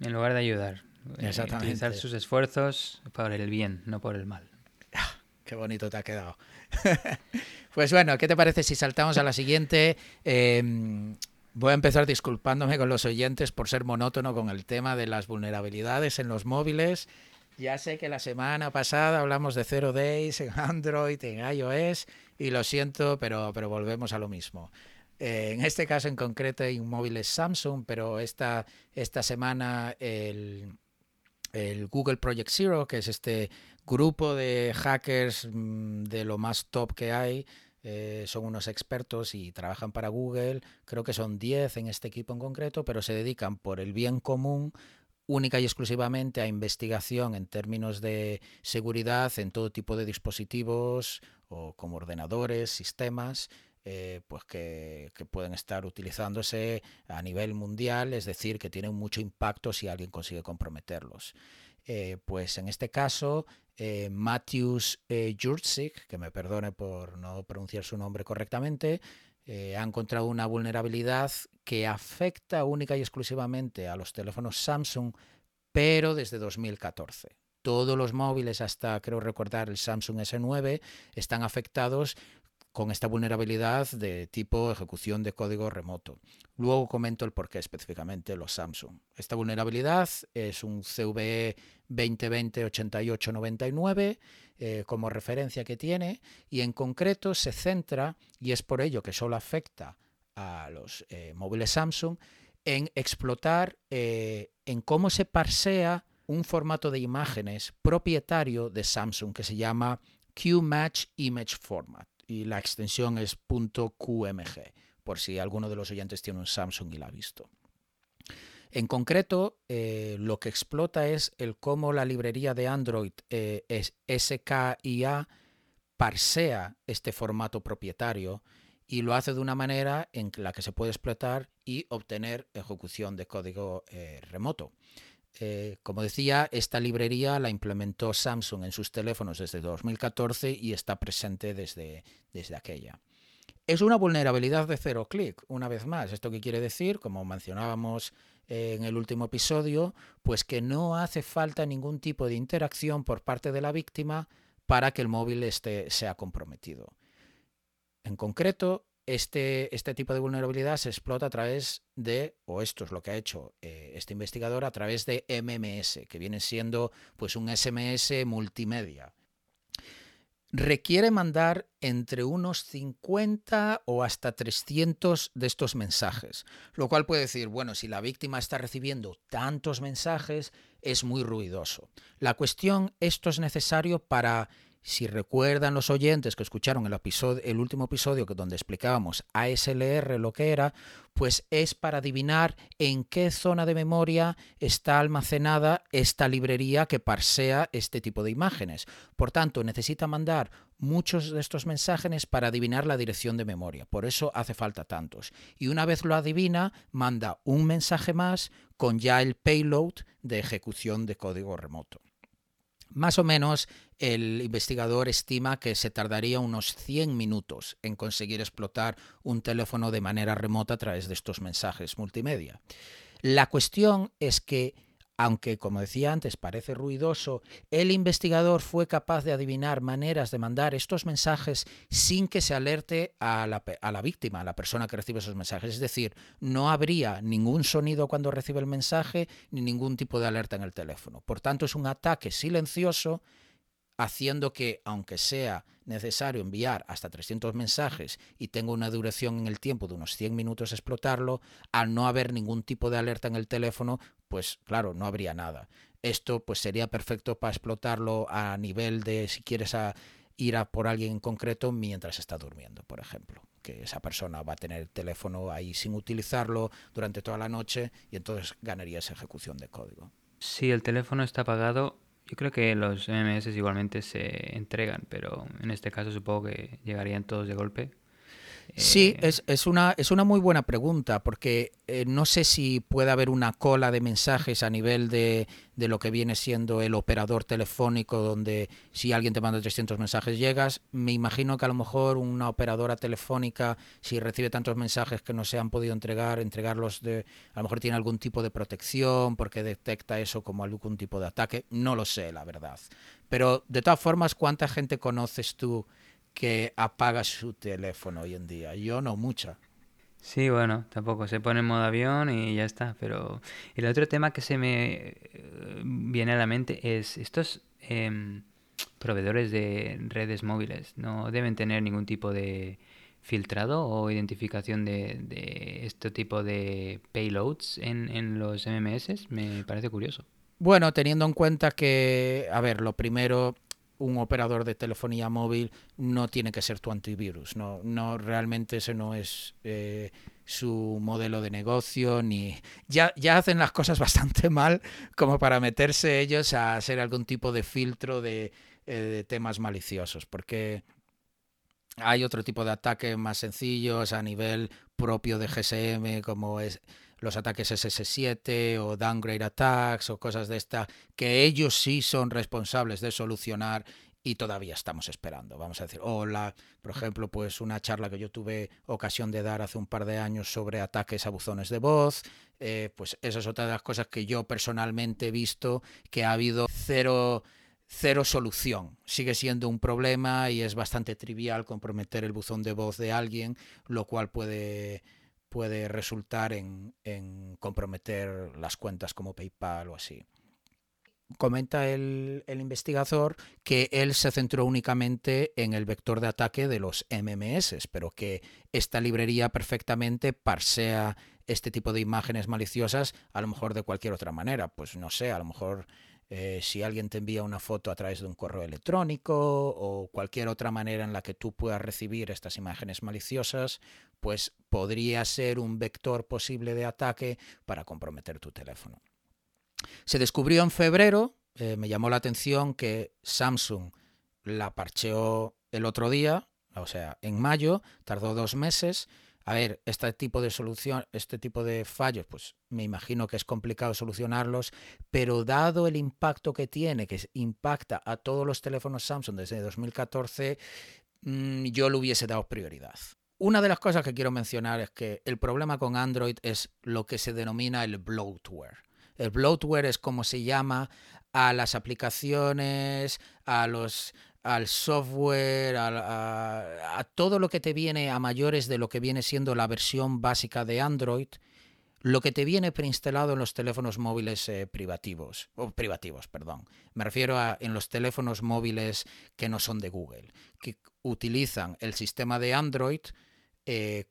En lugar de ayudar. Eh, utilizar sus esfuerzos por el bien, no por el mal. Ah, qué bonito te ha quedado. (laughs) pues bueno, ¿qué te parece si saltamos a la siguiente? Em, voy a empezar disculpándome con los oyentes por ser monótono con el tema de las vulnerabilidades en los móviles. Ya sé que la semana pasada hablamos de Zero Days en Android, en iOS, y lo siento, pero, pero volvemos a lo mismo. Eh, en este caso en concreto hay un móvil es Samsung, pero esta, esta semana el, Google Project Zero, que es este grupo de hackers mm, de lo más top que hay, eh, son unos expertos y trabajan para Google, creo que son 10 en este equipo en concreto, pero se dedican por el bien común única y exclusivamente a investigación en términos de seguridad en todo tipo de dispositivos o como ordenadores, sistemas, eh, pues que, pueden estar utilizándose a nivel mundial, es decir, que tienen mucho impacto si alguien consigue comprometerlos. Eh, pues en este caso, eh, Matthews eh, que me perdone por no pronunciar su nombre correctamente, ha encontrado una vulnerabilidad que afecta única y exclusivamente a los teléfonos Samsung, pero desde 2014 todos los móviles hasta creo recordar el Samsung S9 están afectados con esta vulnerabilidad de tipo ejecución de código remoto. Luego comento el porqué específicamente los Samsung. Esta vulnerabilidad es un CVE 2020-8899 eh, como referencia que tiene y en concreto se centra, y es por ello que solo afecta a los eh, móviles Samsung, en explotar eh, en cómo se parsea un formato de imágenes propietario de Samsung que se llama QMatch Image Format y la extensión es .qmg, por si alguno de los oyentes tiene un Samsung y la ha visto. En concreto, eh, lo que explota es el cómo la librería de Android eh, es SKIA parsea este formato propietario y lo hace de una manera en la que se puede explotar y obtener ejecución de código eh, remoto. Eh, como decía, esta librería la implementó Samsung en sus teléfonos desde 2014 y está presente desde, desde aquella. Es una vulnerabilidad de cero clic, una vez más. ¿Esto qué quiere decir? Como mencionábamos en el último episodio, pues que no hace falta ningún tipo de interacción por parte de la víctima para que el móvil esté, sea comprometido. En concreto, este, este, tipo de vulnerabilidad se explota a través de, o esto es lo que ha hecho eh, este investigador, a través de MMS, que viene siendo pues un SMS multimedia. Requiere mandar entre unos 50 o hasta 300 de estos mensajes, lo cual puede decir, bueno, si la víctima está recibiendo tantos mensajes, es muy ruidoso. La cuestión, esto es necesario para si recuerdan los oyentes que escucharon el, episodio, el último episodio donde explicábamos ASLR lo que era, pues es para adivinar en qué zona de memoria está almacenada esta librería que parsea este tipo de imágenes. Por tanto, necesita mandar muchos de estos mensajes para adivinar la dirección de memoria. Por eso hace falta tantos. Y una vez lo adivina, manda un mensaje más con ya el payload de ejecución de código remoto. Más o menos el investigador estima que se tardaría unos 100 minutos en conseguir explotar un teléfono de manera remota a través de estos mensajes multimedia. La cuestión es que aunque, como decía antes, parece ruidoso, el investigador fue capaz de adivinar maneras de mandar estos mensajes sin que se alerte a la, a la, víctima, a la persona que recibe esos mensajes. Es decir, no habría ningún sonido cuando recibe el mensaje ni ningún tipo de alerta en el teléfono. Por tanto, es un ataque silencioso haciendo que, aunque sea necesario enviar hasta 300 mensajes y tenga una duración en el tiempo de unos 100 minutos explotarlo, al no haber ningún tipo de alerta en el teléfono, pues claro, no habría nada. Esto pues sería perfecto para explotarlo a nivel de si quieres ir a por alguien en concreto mientras está durmiendo, por ejemplo que esa persona va a tener el teléfono ahí sin utilizarlo durante toda la noche y entonces ganaría esa ejecución de código. Si el teléfono está apagado, yo creo que los MMS igualmente se entregan, pero en este caso supongo que llegarían todos de golpe. Sí, eh, es, es, una, es una muy buena pregunta, porque eh, no sé si puede haber una cola de mensajes a nivel de, de, lo que viene siendo el operador telefónico, donde si alguien te manda 300 mensajes llegas. Me imagino que a lo mejor una operadora telefónica, si recibe tantos mensajes que no se han podido entregar, entregarlos de. A lo mejor tiene algún tipo de protección porque detecta eso como algún tipo de ataque. No lo sé, la verdad. Pero de todas formas, ¿cuánta gente conoces tú? Que apaga su teléfono hoy en día. Yo no mucha. Sí, bueno, tampoco se pone en modo avión y ya está. Pero el otro tema que se me eh, viene a la mente es estos em, proveedores de redes móviles no deben tener ningún tipo de filtrado o identificación de, de este tipo de payloads en, en los MMS. Me parece curioso. Bueno, teniendo en cuenta que, a ver, lo primero, un operador de telefonía móvil no tiene que ser tu antivirus. No, no realmente ese no es eh, su modelo de negocio ni ya, ya hacen las cosas (laughs) bastante mal como para meterse ellos a hacer algún tipo de filtro de, eh, de temas maliciosos. Porque hay otro tipo de ataques más sencillos a nivel propio de GSM, como es los ataques SS7 o downgrade attacks o cosas de esta, que ellos sí son responsables de solucionar y todavía estamos esperando, vamos a decir. O la, por ejemplo, pues una charla que yo tuve ocasión de dar hace un par de años sobre ataques a buzones de voz, eh, pues esa es otra de las cosas que yo personalmente he visto, que ha habido cero cero solución. Sigue siendo un problema y es bastante trivial comprometer el buzón de voz de alguien, lo cual puede, puede resultar en, en comprometer las cuentas como PayPal o así comenta el, el, investigador que él se centró únicamente en el vector de ataque de los MMS, pero que esta librería perfectamente parsea este tipo de imágenes maliciosas a lo mejor de cualquier otra manera. Pues no sé, a lo mejor eh, si alguien te envía una foto a través de un correo electrónico o cualquier otra manera en la que tú puedas recibir estas imágenes maliciosas, pues podría ser un vector posible de ataque para comprometer tu teléfono. Se descubrió en febrero, eh, me llamó la atención que Samsung la parcheó el otro día, o sea, en mayo, tardó dos meses. A ver, este tipo de solución, este tipo de fallos, pues me imagino que es complicado solucionarlos, pero dado el impacto que tiene, que impacta a todos los teléfonos Samsung desde 2014, mm, yo le hubiese dado prioridad. Una de las cosas que quiero mencionar es que el problema con Android es lo que se denomina el bloatware. El bloatware es como se llama a las aplicaciones, a los al software, a, a, todo lo que te viene a mayores de lo que viene siendo la versión básica de Android, lo que te viene preinstalado en los teléfonos móviles eh, privativos, o privativos, perdón. Me refiero a en los teléfonos móviles que no son de Google, que utilizan el sistema de Android, eh,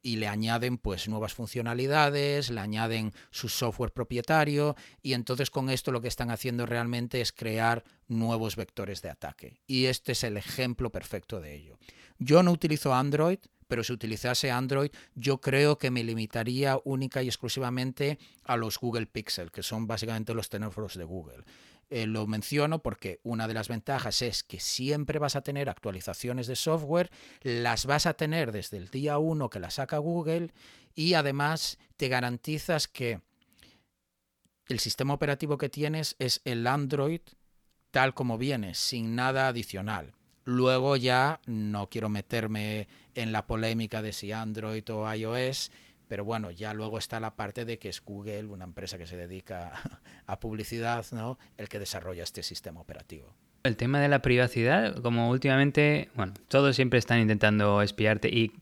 y le añaden pues nuevas funcionalidades, le añaden su software propietario y entonces con esto lo que están haciendo realmente es crear nuevos vectores de ataque. Y este es el ejemplo perfecto de ello. Yo no utilizo Android, pero si utilizase Android, yo creo que me limitaría única y exclusivamente a los Google Pixel, que son básicamente los teléfonos de Google. Eh, lo menciono porque una de las ventajas es que siempre vas a tener actualizaciones de software, las vas a tener desde el día 1 que la saca Google y además te garantizas que el sistema operativo que tienes es el Android tal como viene, sin nada adicional. Luego ya no quiero meterme en la polémica de si Android o iOS, pero bueno, ya luego está la parte de que es Google, una empresa que se dedica (laughs) a publicidad, ¿no? el que desarrolla este sistema operativo. El tema de la privacidad, como últimamente, bueno, todos siempre están intentando espiarte y,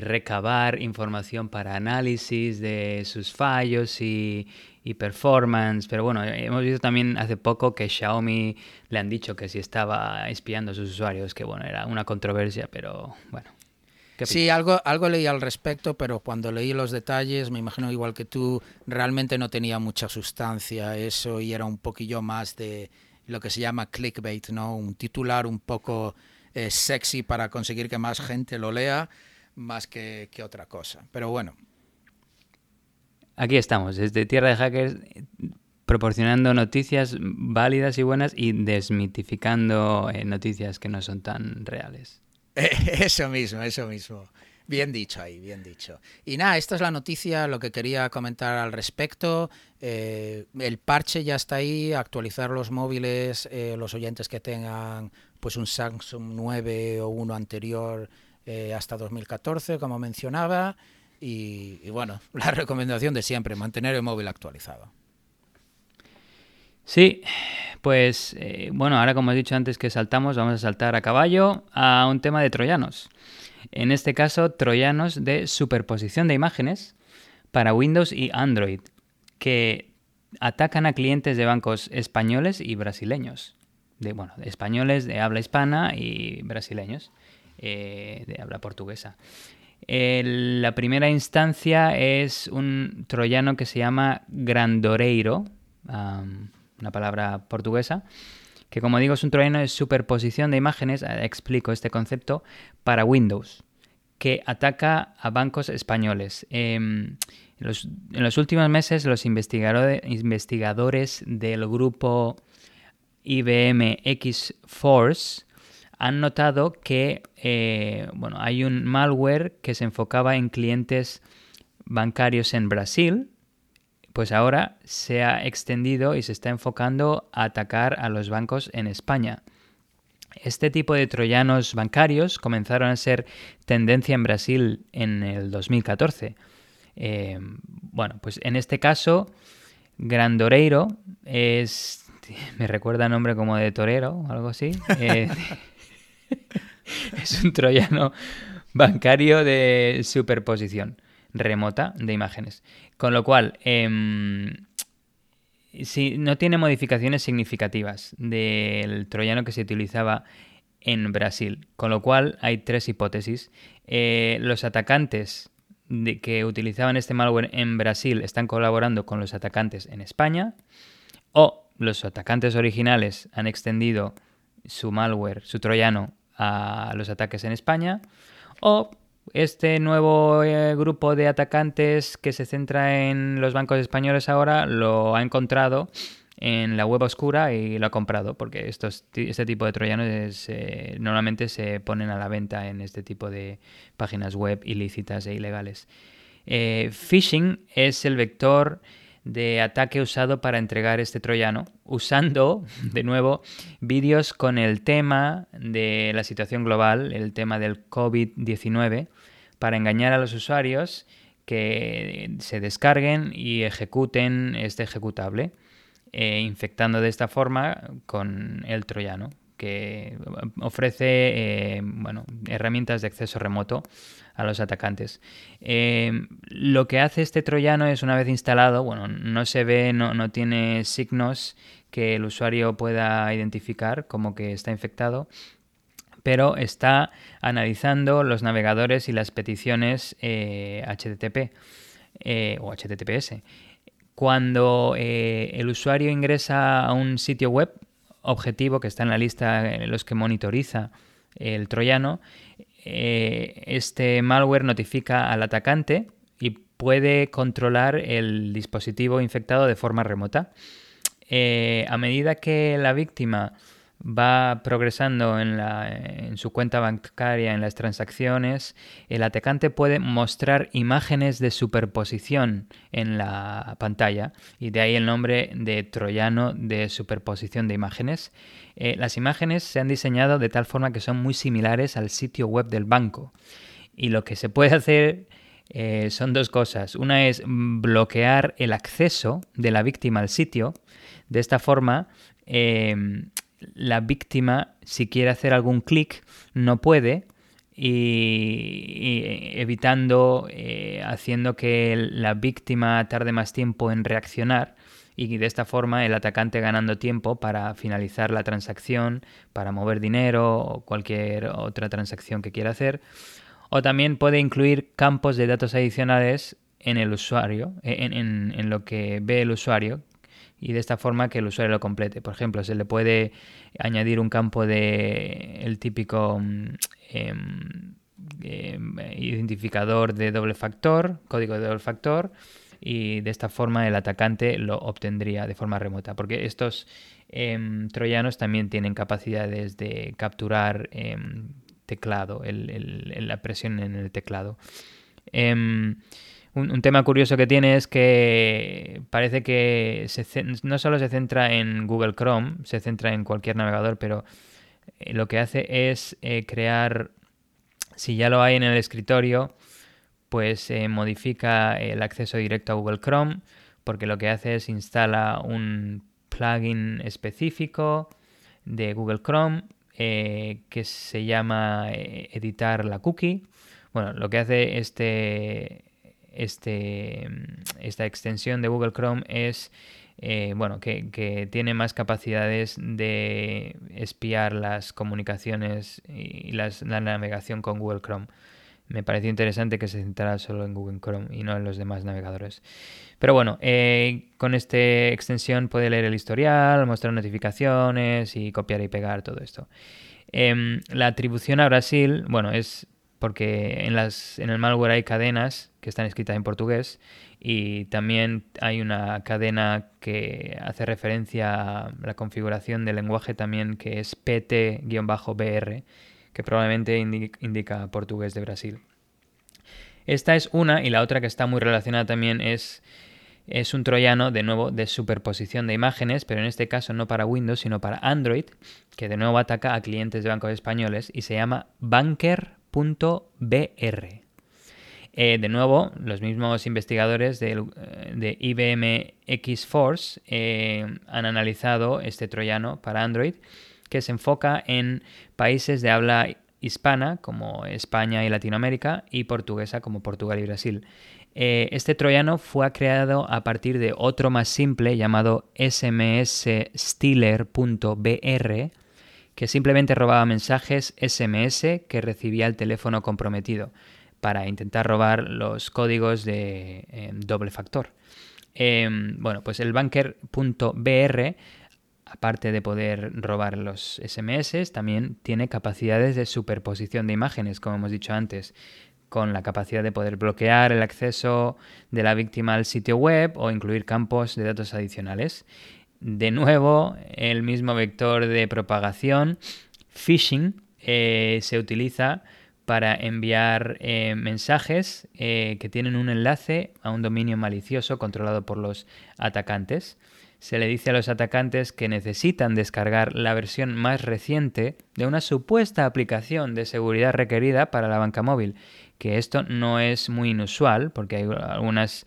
recabar información para análisis de sus fallos y, y, performance, pero bueno, hemos visto también hace poco que Xiaomi le han dicho que si estaba espiando a sus usuarios, que bueno, era una controversia, pero bueno, Sí, algo, algo leí al respecto, pero cuando leí los detalles, me imagino igual que tú, realmente no tenía mucha sustancia eso y era un poquillo más de lo que se llama clickbait, ¿no? Un titular un poco eh, sexy para conseguir que más gente lo lea, más que, que otra cosa. Pero bueno. Aquí estamos, desde Tierra de Hackers, proporcionando noticias válidas y buenas y desmitificando eh, noticias que no son tan reales. (laughs) Eso mismo, eso mismo. Bien dicho ahí, bien dicho. Y nada, esta es la noticia, lo que quería comentar al respecto. Eh, el parche ya está ahí, actualizar los móviles, eh, los oyentes que tengan pues un Samsung 9 o uno anterior eh, hasta 2014, como mencionaba. Y, bueno, (laughs) la recomendación de siempre, mantener el móvil actualizado. Sí, pues eh, bueno, ahora como he dicho antes que saltamos, vamos a saltar a caballo a un tema de troyanos. En este caso, troyanos de superposición de imágenes para Windows y Android, que atacan a clientes de bancos españoles y brasileños. De, bueno, españoles de habla hispana y brasileños eh, de habla portuguesa. la primera instancia es un troyano que se llama Grandoreiro una palabra portuguesa, que como digo es un troyano de superposición de imágenes, eh, explico este concepto, para Windows, que ataca a bancos españoles. Em, en, los, últimos meses los investigadores del grupo IBM X-Force han notado que eh, bueno, hay un malware que se enfocaba en clientes bancarios en Brasil, pues ahora se ha extendido y se está enfocando a atacar a los bancos en España. Este tipo de troyanos bancarios comenzaron a ser tendencia en Brasil en el 2014. Eh, bueno, pues en este caso, Grandoreiro es (laughs) me recuerda nombre como de torero o algo así. Eh, (laughs) es un troyano bancario de superposición remota de imágenes. Con lo cual, em, si no tiene modificaciones significativas del troyano que se utilizaba en Brasil. Con lo cual hay tres hipótesis. Eh, los atacantes de que utilizaban este malware en Brasil están colaborando con los atacantes en España. O los atacantes originales han extendido su malware, su troyano, a los ataques en España. O este nuevo eh, grupo de atacantes que se centra en los bancos españoles ahora lo ha encontrado en la web oscura y lo ha comprado porque estos, este tipo de troyanos eh, normalmente se ponen a la venta en este tipo de páginas web ilícitas e ilegales. Eh, phishing es el vector de ataque usado para entregar este troyano, usando de nuevo vídeos con el tema de la situación global, el tema del COVID-19, para engañar a los usuarios que se descarguen y ejecuten este ejecutable. Eh, infectando de esta forma con el troyano, que ofrece eh, bueno, herramientas de acceso remoto a los atacantes. Eh, lo que hace este troyano es una vez instalado, bueno, no se ve, no, no tiene signos que el usuario pueda identificar como que está infectado, pero está analizando los navegadores y las peticiones HTTP o HTTPS. Cuando eh, el usuario ingresa a un sitio web objetivo que está en la lista de los que monitoriza el troyano, eh, este malware notifica al atacante y puede controlar el dispositivo infectado de forma remota. Eh, a medida que la víctima va progresando en, su cuenta bancaria, en las transacciones, el atacante puede mostrar imágenes de superposición en la pantalla y de ahí el nombre de troyano de superposición de imágenes. Eh, las imágenes se han diseñado de tal forma que son muy similares al sitio web del banco y lo que se puede hacer eh, son dos cosas. Una es bloquear el acceso de la víctima al sitio. De esta forma, eh, la víctima, si quiere hacer algún clic, no puede, y, evitando, eh, haciendo que la víctima tarde más tiempo en reaccionar y de esta forma el atacante ganando tiempo para finalizar la transacción, para mover dinero o cualquier otra transacción que quiera hacer. O también puede incluir campos de datos adicionales en el usuario, en lo que ve el usuario, y de esta forma que el usuario lo complete. Por ejemplo, se le puede añadir un campo de el típico mm, em, em, identificador de doble factor, código de doble factor, y de esta forma el atacante lo obtendría de forma remota, porque estos em, troyanos también tienen capacidades de capturar teclado, la presión en el teclado. Un, tema curioso que tiene es que parece que no solo se centra en Google Chrome, se centra en cualquier navegador, pero eh, lo que hace es eh, crear, si ya lo hay en el escritorio, pues eh, modifica el acceso directo a Google Chrome, porque lo que hace es instala un plugin específico de Google Chrome que se llama editar la cookie. Bueno, lo que hace este, este, esta extensión de Google Chrome es eh, bueno, que, tiene más capacidades de espiar las comunicaciones y la navegación con Google Chrome. Me pareció interesante que se centrara solo en Google Chrome y no en los demás navegadores. Pero bueno, eh, con esta extensión puede leer el historial, mostrar notificaciones y copiar y pegar todo esto. Em, la atribución a Brasil, bueno, es porque en, las, en el malware hay cadenas que están escritas en portugués y también hay una cadena que hace referencia a la configuración del lenguaje también que es PT-BR, que probablemente indica portugués de Brasil. Esta es una y la otra que está muy relacionada también es, es un troyano de nuevo de superposición de imágenes, pero en este caso no para Windows sino para Android, que de nuevo ataca a clientes de bancos españoles y se llama Banker .br. Eh, de nuevo, los mismos investigadores de IBM X-Force han analizado este troyano para Android que se enfoca en países de habla hispana como España y Latinoamérica y portuguesa como Portugal y Brasil. Eh, este troyano fue creado a partir de otro más simple llamado smsstealer.br que simplemente robaba mensajes SMS que recibía el teléfono comprometido para intentar robar los códigos de eh, doble factor. Em, bueno, pues el banker.br aparte de poder robar los SMS, también tiene capacidades de superposición de imágenes, como hemos dicho antes, con la capacidad de poder bloquear el acceso de la víctima al sitio web o incluir campos de datos adicionales. De nuevo, el mismo vector de propagación, phishing, eh, se utiliza para enviar eh, mensajes eh, que tienen un enlace a un dominio malicioso controlado por los atacantes. Se le dice a los atacantes que necesitan descargar la versión más reciente de una supuesta aplicación de seguridad requerida para la banca móvil, que esto no es muy inusual porque hay algunas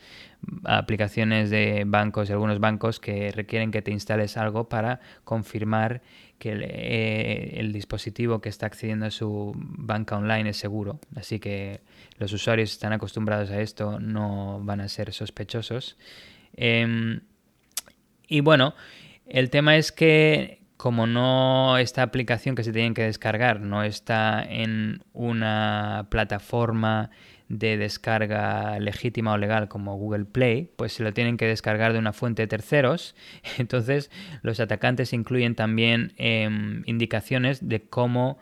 aplicaciones de bancos y algunos bancos que requieren que te instales algo para confirmar que el, eh, el, dispositivo que está accediendo a su banca online es seguro. Así que los usuarios están acostumbrados a esto, no van a ser sospechosos. Em, y bueno, el tema es que como no esta aplicación que se tienen que descargar no está en una plataforma de descarga legítima o legal como Google Play, pues se lo tienen que descargar de una fuente de terceros. (laughs) Entonces los atacantes incluyen también em, indicaciones de cómo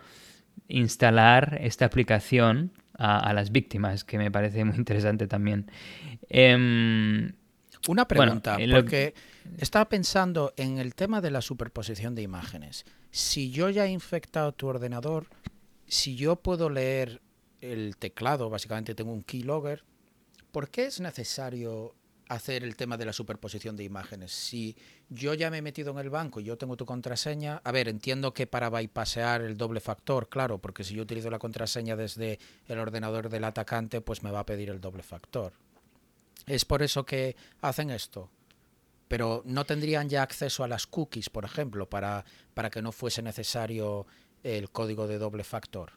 instalar esta aplicación a, las víctimas, que me parece muy interesante también. Em, una pregunta, porque estaba pensando en el tema de la superposición de imágenes. Si yo ya he infectado tu ordenador, si yo puedo leer el teclado, básicamente tengo un keylogger, ¿por qué es necesario hacer el tema de la superposición de imágenes? Si yo ya me he metido en el banco y yo tengo tu contraseña, a ver, entiendo que para bypassear el doble factor, claro, porque si yo utilizo la contraseña desde el ordenador del atacante, pues me va a pedir el doble factor. Es por eso que hacen esto. Pero no tendrían ya acceso a las cookies, por ejemplo, para, para que no fuese necesario el código de doble factor.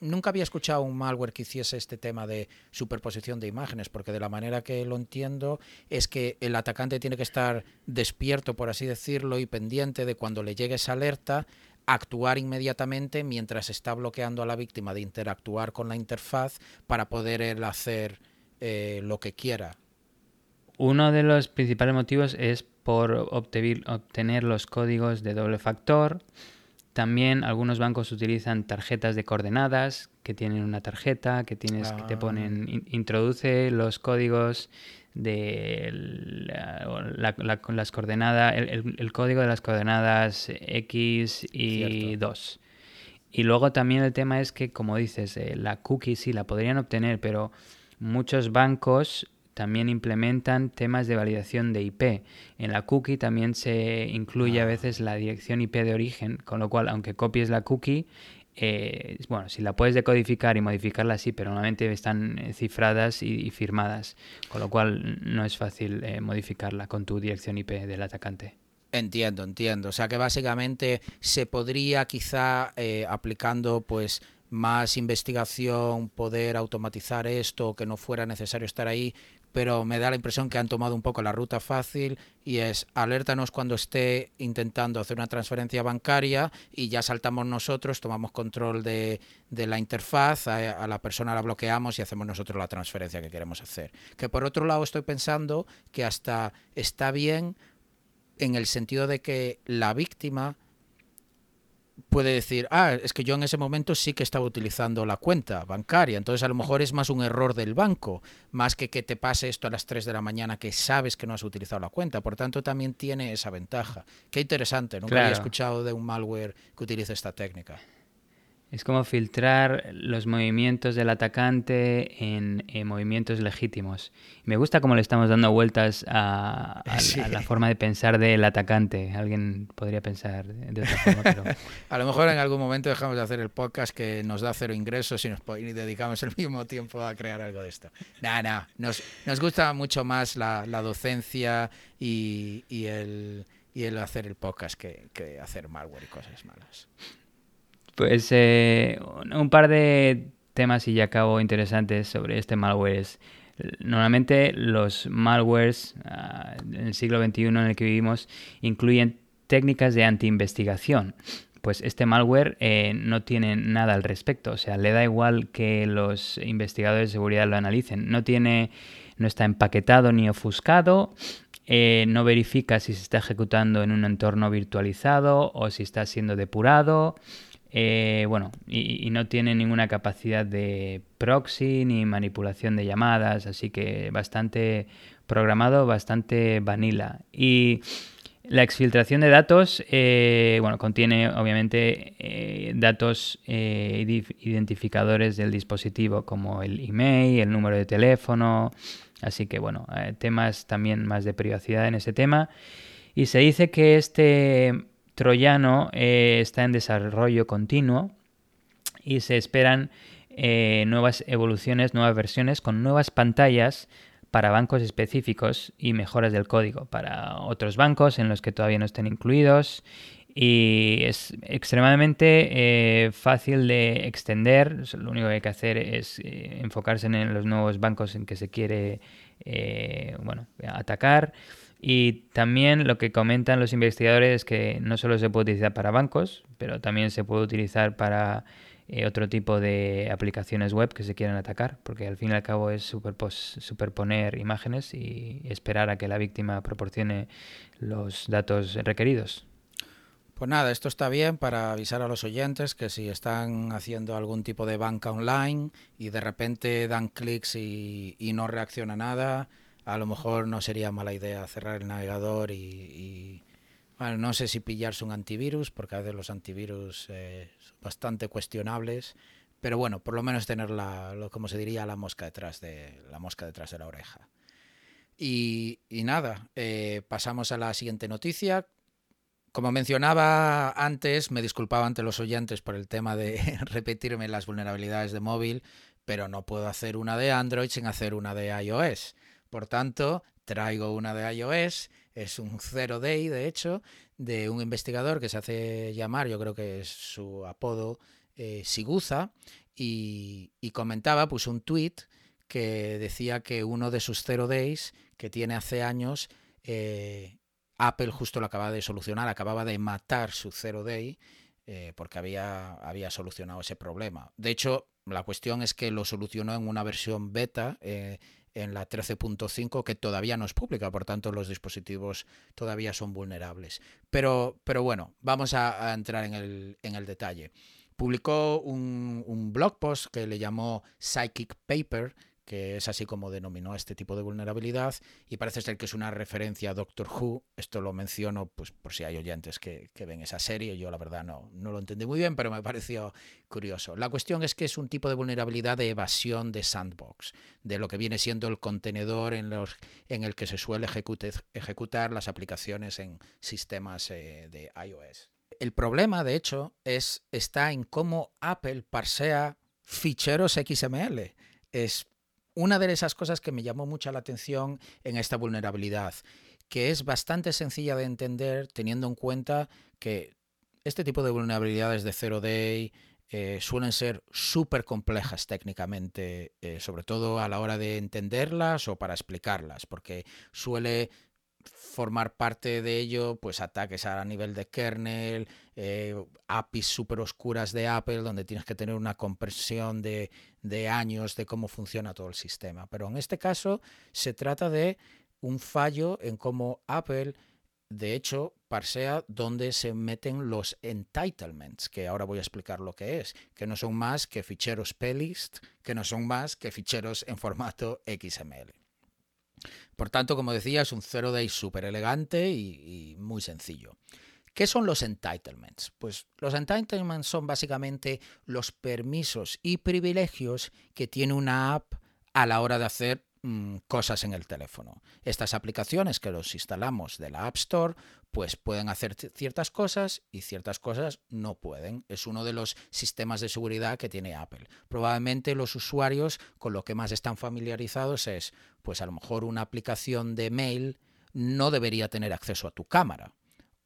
Nunca había escuchado un malware que hiciese este tema de superposición de imágenes, porque de la manera que lo entiendo es que el atacante tiene que estar despierto, por así decirlo, y pendiente de cuando le llegue esa alerta, actuar inmediatamente mientras está bloqueando a la víctima de interactuar con la interfaz para poder él hacer eh, lo que quiera. Uno de los principales motivos es por obtener, los códigos de doble factor. También algunos bancos utilizan tarjetas de coordenadas que tienen una tarjeta que tienes que te ponen ah. introduce los códigos de las coordenadas el, código de las coordenadas x y 2 y luego también el tema es que como dices eh, la cookie sí la podrían obtener pero Muchos bancos también implementan temas de validación de IP. En la cookie también se incluye a ah. veces la dirección IP de origen, con lo cual, aunque copies la cookie, eh, bueno, si la puedes decodificar y modificarla sí, pero normalmente están eh, cifradas y, firmadas, con lo cual no es fácil eh, modificarla con tu dirección IP del atacante. Entiendo, entiendo. O sea que básicamente se podría quizá aplicando pues más investigación, poder automatizar esto, que no fuera necesario estar ahí, pero me da la impresión que han tomado un poco la ruta fácil y es alértanos cuando esté intentando hacer una transferencia bancaria y ya saltamos nosotros, tomamos control de, de la interfaz, a, a, la persona la bloqueamos y hacemos nosotros la transferencia que queremos hacer. Que por otro lado estoy pensando que hasta está bien en el sentido de que la víctima puede decir, ah, es que yo en ese momento sí que estaba utilizando la cuenta bancaria, entonces a lo mejor es más un error del banco, más que que te pase esto a las 3 de la mañana que sabes que no has utilizado la cuenta, por tanto también tiene esa ventaja. Qué interesante, nunca había escuchado de un malware que utilice esta técnica. Es como filtrar los movimientos del atacante en, movimientos legítimos. Me gusta cómo le estamos dando vueltas a, (laughs) la forma de pensar del atacante. Alguien podría pensar de otra forma, pero... (laughs) a lo mejor en algún momento dejamos de hacer el podcast que nos da cero ingresos y nos dedicamos el mismo tiempo a crear algo de esto. Nada, nada. Nos, nos gusta mucho más la, docencia y, el, y el hacer el podcast que, que hacer malware y cosas malas. Pues eh, un par de temas y ya acabo interesantes sobre este malware normalmente los malwares ah, en el siglo XXI en el que vivimos incluyen técnicas de anti-investigación. Pues este malware eh, no tiene nada al respecto, o sea, le da igual que los investigadores de seguridad lo analicen. No tiene, no está empaquetado ni ofuscado, eh, no verifica si se está ejecutando en un entorno virtualizado o si está siendo depurado. Eh, bueno, y, no tiene ninguna capacidad de proxy ni manipulación de llamadas, así que bastante programado, bastante vanilla. Y la exfiltración de datos, eh, bueno, contiene obviamente eh, datos identificadores del dispositivo como el email, el número de teléfono, así que bueno, temas también más de privacidad en ese tema. Y se dice que este troyano eh, está en desarrollo continuo y se esperan eh, nuevas evoluciones, nuevas versiones con nuevas pantallas para bancos específicos y mejoras del código para otros bancos en los que todavía no estén incluidos y es extremadamente eh, fácil de extender. Lo único que hay que hacer es enfocarse en los nuevos bancos en que se quiere bueno, atacar. Y también lo que comentan los investigadores es que no solo se puede utilizar para bancos, pero también se puede utilizar para eh, otro tipo de aplicaciones web que se quieran atacar, porque al fin y al cabo es superponer imágenes y esperar a que la víctima proporcione los datos requeridos. Pues nada, esto está bien para avisar a los oyentes que si están haciendo algún tipo de banca online y de repente dan clics y, y no reacciona nada, a lo mejor no sería mala idea cerrar el navegador y, bueno, no sé si pillarse un antivirus, porque a veces los antivirus eh, son bastante cuestionables, pero bueno, por lo menos tener la, lo, como se diría, la mosca detrás de la mosca detrás de la oreja. Y, nada, eh, pasamos a la siguiente noticia. Como mencionaba antes, me disculpaba ante los oyentes por el tema de (laughs) repetirme las vulnerabilidades de móvil, pero no puedo hacer una de Android sin hacer una de iOS. Por tanto, traigo una de iOS, es un Zero Day, de hecho, de un investigador que se hace llamar, yo creo que es su apodo, eh, Siguza, y, comentaba, puso un tweet que decía que uno de sus Zero Days, que tiene hace años, eh, Apple justo lo acaba de solucionar, acababa de matar su Zero Day, eh, porque había, había solucionado ese problema. De hecho, la cuestión es que lo solucionó en una versión beta en la 13.5 que todavía no es pública, por tanto los dispositivos todavía son vulnerables. Pero, pero bueno, vamos a, entrar en el, en el, detalle. Publicó un, un blog post que le llamó Psychic Paper, que es así como denominó este tipo de vulnerabilidad, y parece ser que es una referencia a Doctor Who. Esto lo menciono pues, por si hay oyentes que, ven esa serie. Yo la verdad no, no lo entendí muy bien, pero me pareció curioso. La cuestión es que es un tipo de vulnerabilidad de evasión de sandbox, de lo que viene siendo el contenedor en, los, en el que se suele ejecutar las aplicaciones en sistemas eh, de iOS. El problema, de hecho, es, está en cómo Apple parsea ficheros XML. Es una de esas cosas que me llamó mucho la atención en esta vulnerabilidad, que es bastante sencilla de entender teniendo en cuenta que este tipo de vulnerabilidades de Zero Day eh, suelen ser súper complejas técnicamente, eh, sobre todo a la hora de entenderlas o para explicarlas, porque suele formar parte de ello, pues ataques a nivel de kernel, eh, APIs súper oscuras de Apple, donde tienes que tener una compresión de, de años de cómo funciona todo el sistema. Pero en este caso se trata de un fallo en cómo Apple, de hecho, parsea donde se meten los entitlements, que ahora voy a explicar lo que es, que no son más que ficheros plist, que no son más que ficheros en formato XML. Por tanto, como decía, es un zero day súper elegante y, muy sencillo. ¿Qué son los entitlements? Pues los entitlements son básicamente los permisos y privilegios que tiene una app a la hora de hacer mm, cosas en el teléfono. Estas aplicaciones que los instalamos de la App Store, pues pueden hacer ciertas cosas y ciertas cosas no pueden. Es uno de los sistemas de seguridad que tiene Apple. Probablemente los usuarios con lo que más están familiarizados es, pues a lo mejor una aplicación de mail no debería tener acceso a tu cámara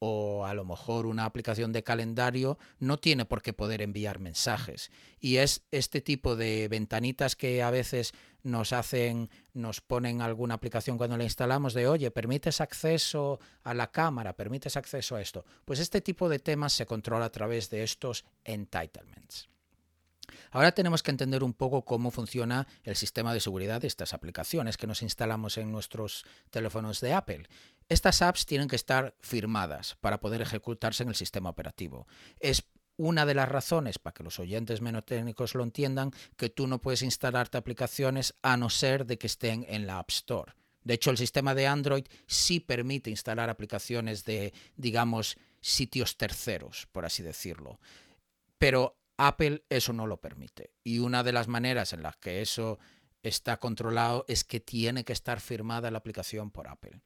o a lo mejor una aplicación de calendario no tiene por qué poder enviar mensajes. Y es este tipo de ventanitas que a veces nos hacen, nos ponen alguna aplicación cuando la instalamos de, oye, permites acceso a la cámara, permites acceso a esto. Pues este tipo de temas se controla a través de estos entitlements. Ahora tenemos que entender un poco cómo funciona el sistema de seguridad de estas aplicaciones que nos instalamos en nuestros teléfonos de Apple. Estas apps tienen que estar firmadas para poder ejecutarse en el sistema operativo. Una de las razones, para que los oyentes menos técnicos lo entiendan, que tú no puedes instalarte aplicaciones a no ser de que estén en la App Store. De hecho, el sistema de Android sí permite instalar aplicaciones de, digamos, sitios terceros, por así decirlo. Pero Apple eso no lo permite. Y una de las maneras en las que eso está controlado es que tiene que estar firmada la aplicación por Apple.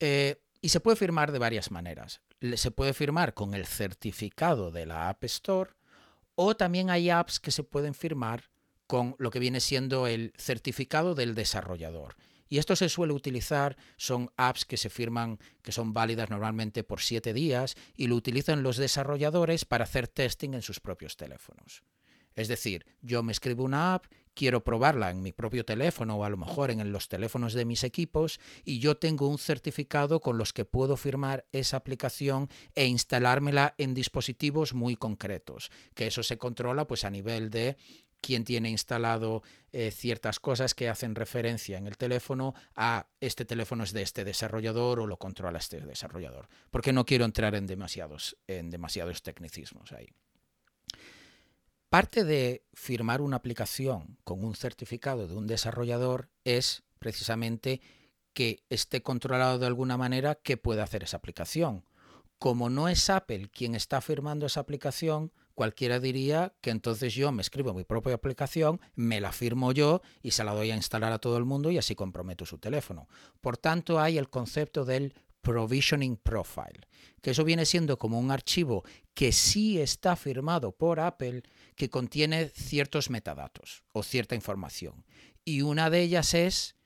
Eh, y se puede firmar de varias maneras. Se puede firmar con el certificado de la App Store o también hay apps que se pueden firmar con lo que viene siendo el certificado del desarrollador. Y esto se suele utilizar, son apps que se firman, que son válidas normalmente por siete días y lo utilizan los desarrolladores para hacer testing en sus propios teléfonos. Es decir, yo me escribo una app, quiero probarla en mi propio teléfono o a lo mejor en los teléfonos de mis equipos y yo tengo un certificado con los que puedo firmar esa aplicación e instalármela en dispositivos muy concretos, que eso se controla pues a nivel de quién tiene instalado eh, ciertas cosas que hacen referencia en el teléfono a este teléfono es de este desarrollador o lo controla este desarrollador. Porque no quiero entrar en demasiados, en demasiados tecnicismos ahí. Parte de firmar una aplicación con un certificado de un desarrollador es precisamente que esté controlado de alguna manera que pueda hacer esa aplicación. Como no es Apple quien está firmando esa aplicación, cualquiera diría que entonces yo me escribo mi propia aplicación, me la firmo yo y se la doy a instalar a todo el mundo y así comprometo su teléfono. Por tanto, hay el concepto del provisioning profile, que eso viene siendo como un archivo que sí está firmado por Apple, que contiene ciertos metadatos o cierta información. Y una de ellas es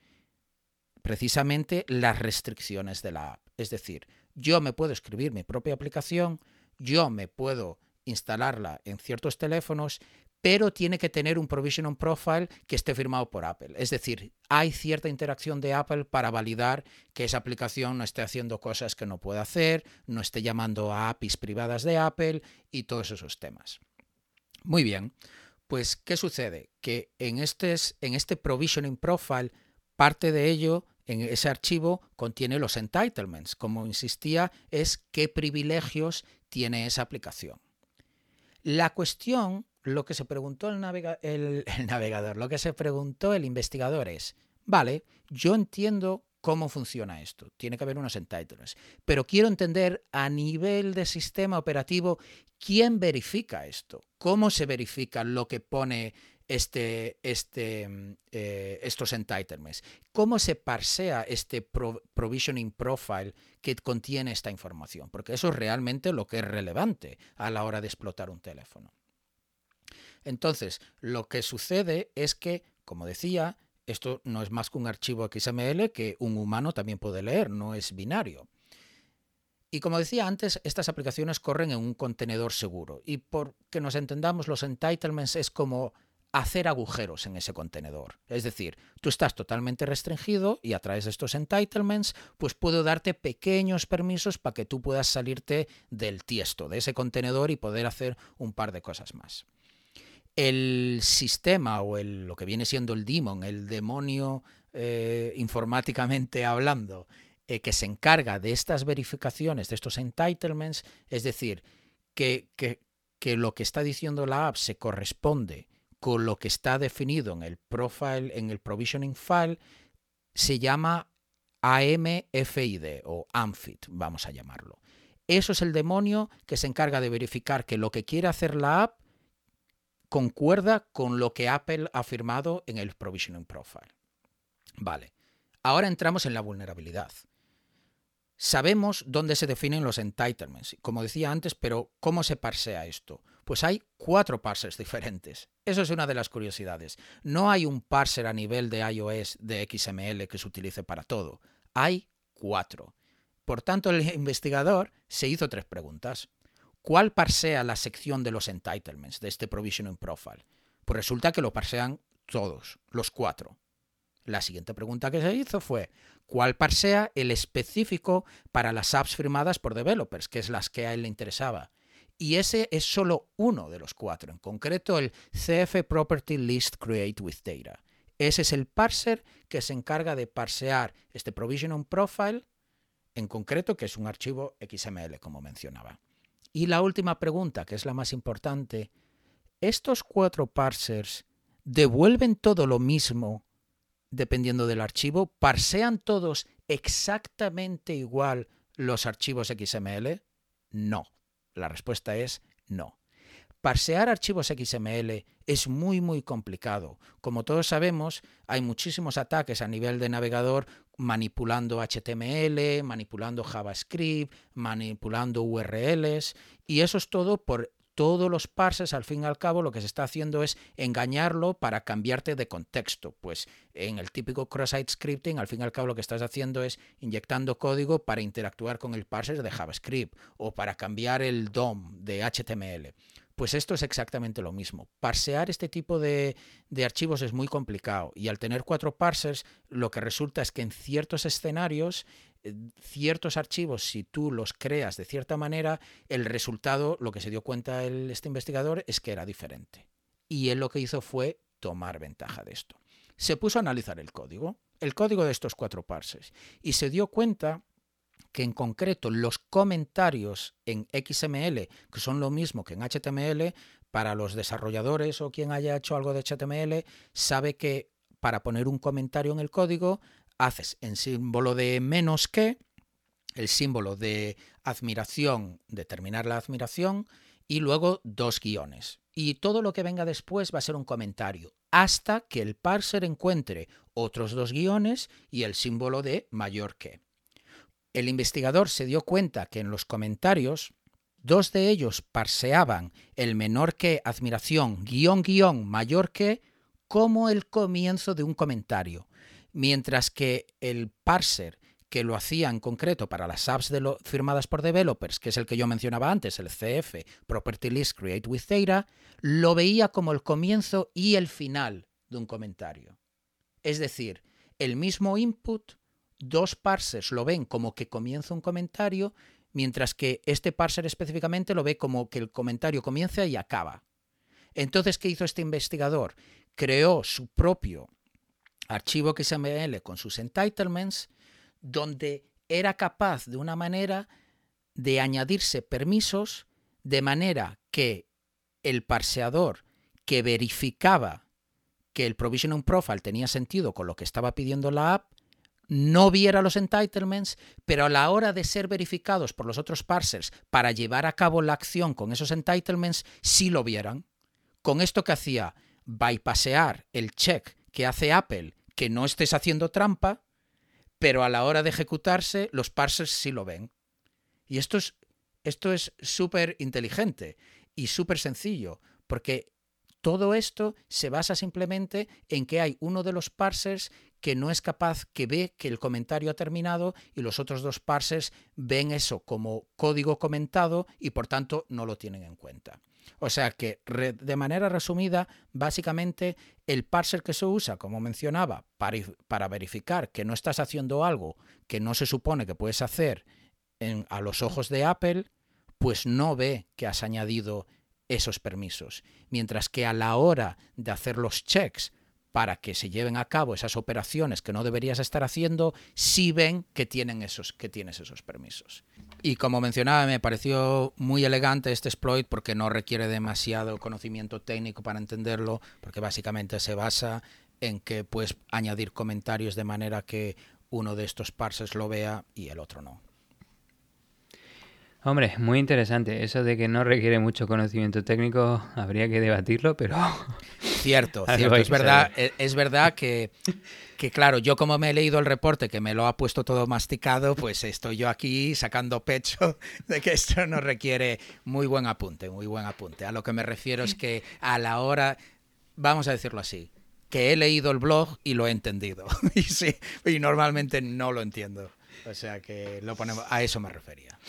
precisamente las restricciones de la app. Es decir, yo me puedo escribir mi propia aplicación, yo me puedo instalarla en ciertos teléfonos, pero tiene que tener un provision profile que esté firmado por Apple. Es decir, hay cierta interacción de Apple para validar que esa aplicación no esté haciendo cosas que no puede hacer, no esté llamando a APIs privadas de Apple y todos esos temas. Muy bien, pues ¿qué sucede? Que en este provisioning profile, parte de ello en ese archivo contiene los entitlements. Como insistía, es qué privilegios tiene esa aplicación. La cuestión, lo que se preguntó el, navegador, lo que se preguntó el investigador es, vale, yo entiendo cómo funciona esto. Tiene que haber unos entitlements. Pero quiero entender a nivel de sistema operativo quién verifica esto. ¿Cómo se verifica lo que pone este, este, eh, estos entitlements? ¿Cómo se parsea este provisioning profile que contiene esta información? Porque eso es realmente lo que es relevante a la hora de explotar un teléfono. Entonces, lo que sucede es que, como decía, esto no es más que un archivo XML que un humano también puede leer, no es binario. Y como decía antes, estas aplicaciones corren en un contenedor seguro. Y por que nos entendamos, los entitlements es como hacer agujeros en ese contenedor. Es decir, tú estás totalmente restringido y a través de estos entitlements, pues puedo darte pequeños permisos para que tú puedas salirte del tiesto, de ese contenedor y poder hacer un par de cosas más. El sistema o el, lo que viene siendo el daemon, el demonio eh, informáticamente hablando, eh, que se encarga de estas verificaciones, de estos entitlements, es decir, que, que, que lo que está diciendo la app se corresponde con lo que está definido en el profile, en el provisioning file, se llama AMFID o AMFIT, vamos a llamarlo. Eso es el demonio que se encarga de verificar que lo que quiere hacer la app concuerda con lo que Apple ha firmado en el Provisioning Profile. Vale, ahora entramos en la vulnerabilidad. Sabemos dónde se definen los entitlements, como decía antes, pero ¿cómo se parsea esto? Pues hay cuatro parsers diferentes. Eso es una de las curiosidades. No hay un parser a nivel de iOS de XML que se utilice para todo. Hay cuatro. Por tanto, el (laughs) investigador se hizo tres preguntas. ¿Cuál parsea la sección de los entitlements de este provisioning profile? Pues resulta que lo parsean todos, los cuatro. La siguiente pregunta que se hizo fue, ¿cuál parsea el específico para las apps firmadas por developers, que es las que a él le interesaba? Y ese es solo uno de los cuatro, en concreto el CF Property List Create with Data. Ese es el parser que se encarga de parsear este provision profile, en concreto, que es un archivo XML, como mencionaba. Y la última pregunta, que es la más importante, ¿estos cuatro parsers devuelven todo lo mismo dependiendo del archivo? ¿Parsean todos exactamente igual los archivos XML? No. La respuesta es no. Parsear archivos XML es muy muy complicado. Como todos sabemos, hay muchísimos ataques a nivel de navegador manipulando HTML, manipulando JavaScript, manipulando URLs y eso es todo por todos los parsers, al fin y al cabo, lo que se está haciendo es engañarlo para cambiarte de contexto. Pues en el típico cross-site scripting, al fin y al cabo, lo que estás haciendo es inyectando código para interactuar con el parser de JavaScript o para cambiar el DOM de HTML. Pues esto es exactamente lo mismo. Parsear este tipo de, de, archivos es muy complicado y al tener cuatro parsers lo que resulta es que en ciertos escenarios eh, ciertos archivos, si tú los creas de cierta manera, el resultado, lo que se dio cuenta este investigador, es que era diferente. Y él lo que hizo fue tomar ventaja de esto. Se puso a analizar el código, el código de estos cuatro parsers, y se dio cuenta que en concreto los comentarios en XML, que son lo mismo que en HTML, para los desarrolladores o quien haya hecho algo de HTML, sabe que para poner un comentario en el código haces en símbolo de menos que, el símbolo de admiración, determinar la admiración, y luego dos guiones. Y todo lo que venga después va a ser un comentario, hasta que el parser encuentre otros dos guiones y el símbolo de mayor que. El investigador se dio cuenta que en los comentarios, dos de ellos parseaban el menor que admiración, guion, guion, mayor que, como el comienzo de un comentario mientras que el parser que lo hacía en concreto para las apps de firmadas por developers, que es el que yo mencionaba antes, el CF, Property List Create with Data, lo veía como el comienzo y el final de un comentario. Es decir, el mismo input, dos parsers lo ven como que comienza un comentario, mientras que este parser específicamente lo ve como que el comentario comienza y acaba. Entonces, ¿qué hizo este investigador? Creó su propio archivo XML con sus entitlements, donde era capaz de una manera de añadirse permisos de manera que el parseador que verificaba que el provisioning profile tenía sentido con lo que estaba pidiendo la app, no viera los entitlements, pero a la hora de ser verificados por los otros parsers para llevar a cabo la acción con esos entitlements, sí lo vieran. Con esto que hacía bypassear el check que hace Apple que no estés haciendo trampa, pero a la hora de ejecutarse los parsers sí lo ven. Y esto es esto es súper inteligente y súper sencillo, porque todo esto se basa simplemente en que hay uno de los parsers que no es capaz, que ve que el comentario ha terminado y los otros dos parsers ven eso como código comentado y por tanto no lo tienen en cuenta. O sea que, de manera resumida, básicamente el parser que se usa, como mencionaba, para, verificar que no estás haciendo algo que no se supone que puedes hacer a los ojos de Apple, pues no ve que has añadido esos permisos. Mientras que a la hora de hacer los checks para que se lleven a cabo esas operaciones que no deberías estar haciendo, sí ven que, tienen esos, que tienes esos permisos. Y como mencionaba, me pareció muy elegante este exploit porque no requiere demasiado conocimiento técnico para entenderlo, porque básicamente se basa en que puedes añadir comentarios de manera que uno de estos parsers lo vea y el otro no. Hombre, muy interesante. Eso de que no requiere mucho conocimiento técnico, habría que debatirlo, pero... Cierto, (laughs) cierto. Es verdad, es verdad que, que, claro, yo como me he leído el reporte, que me lo ha puesto todo masticado, pues estoy yo aquí sacando pecho (laughs) de que esto no requiere muy buen apunte, muy buen apunte. A lo que me refiero es que a la hora, vamos a decirlo así, que he leído el blog y lo he entendido. (laughs) y sí, y normalmente no lo entiendo. O sea que lo ponemos, a eso me refería.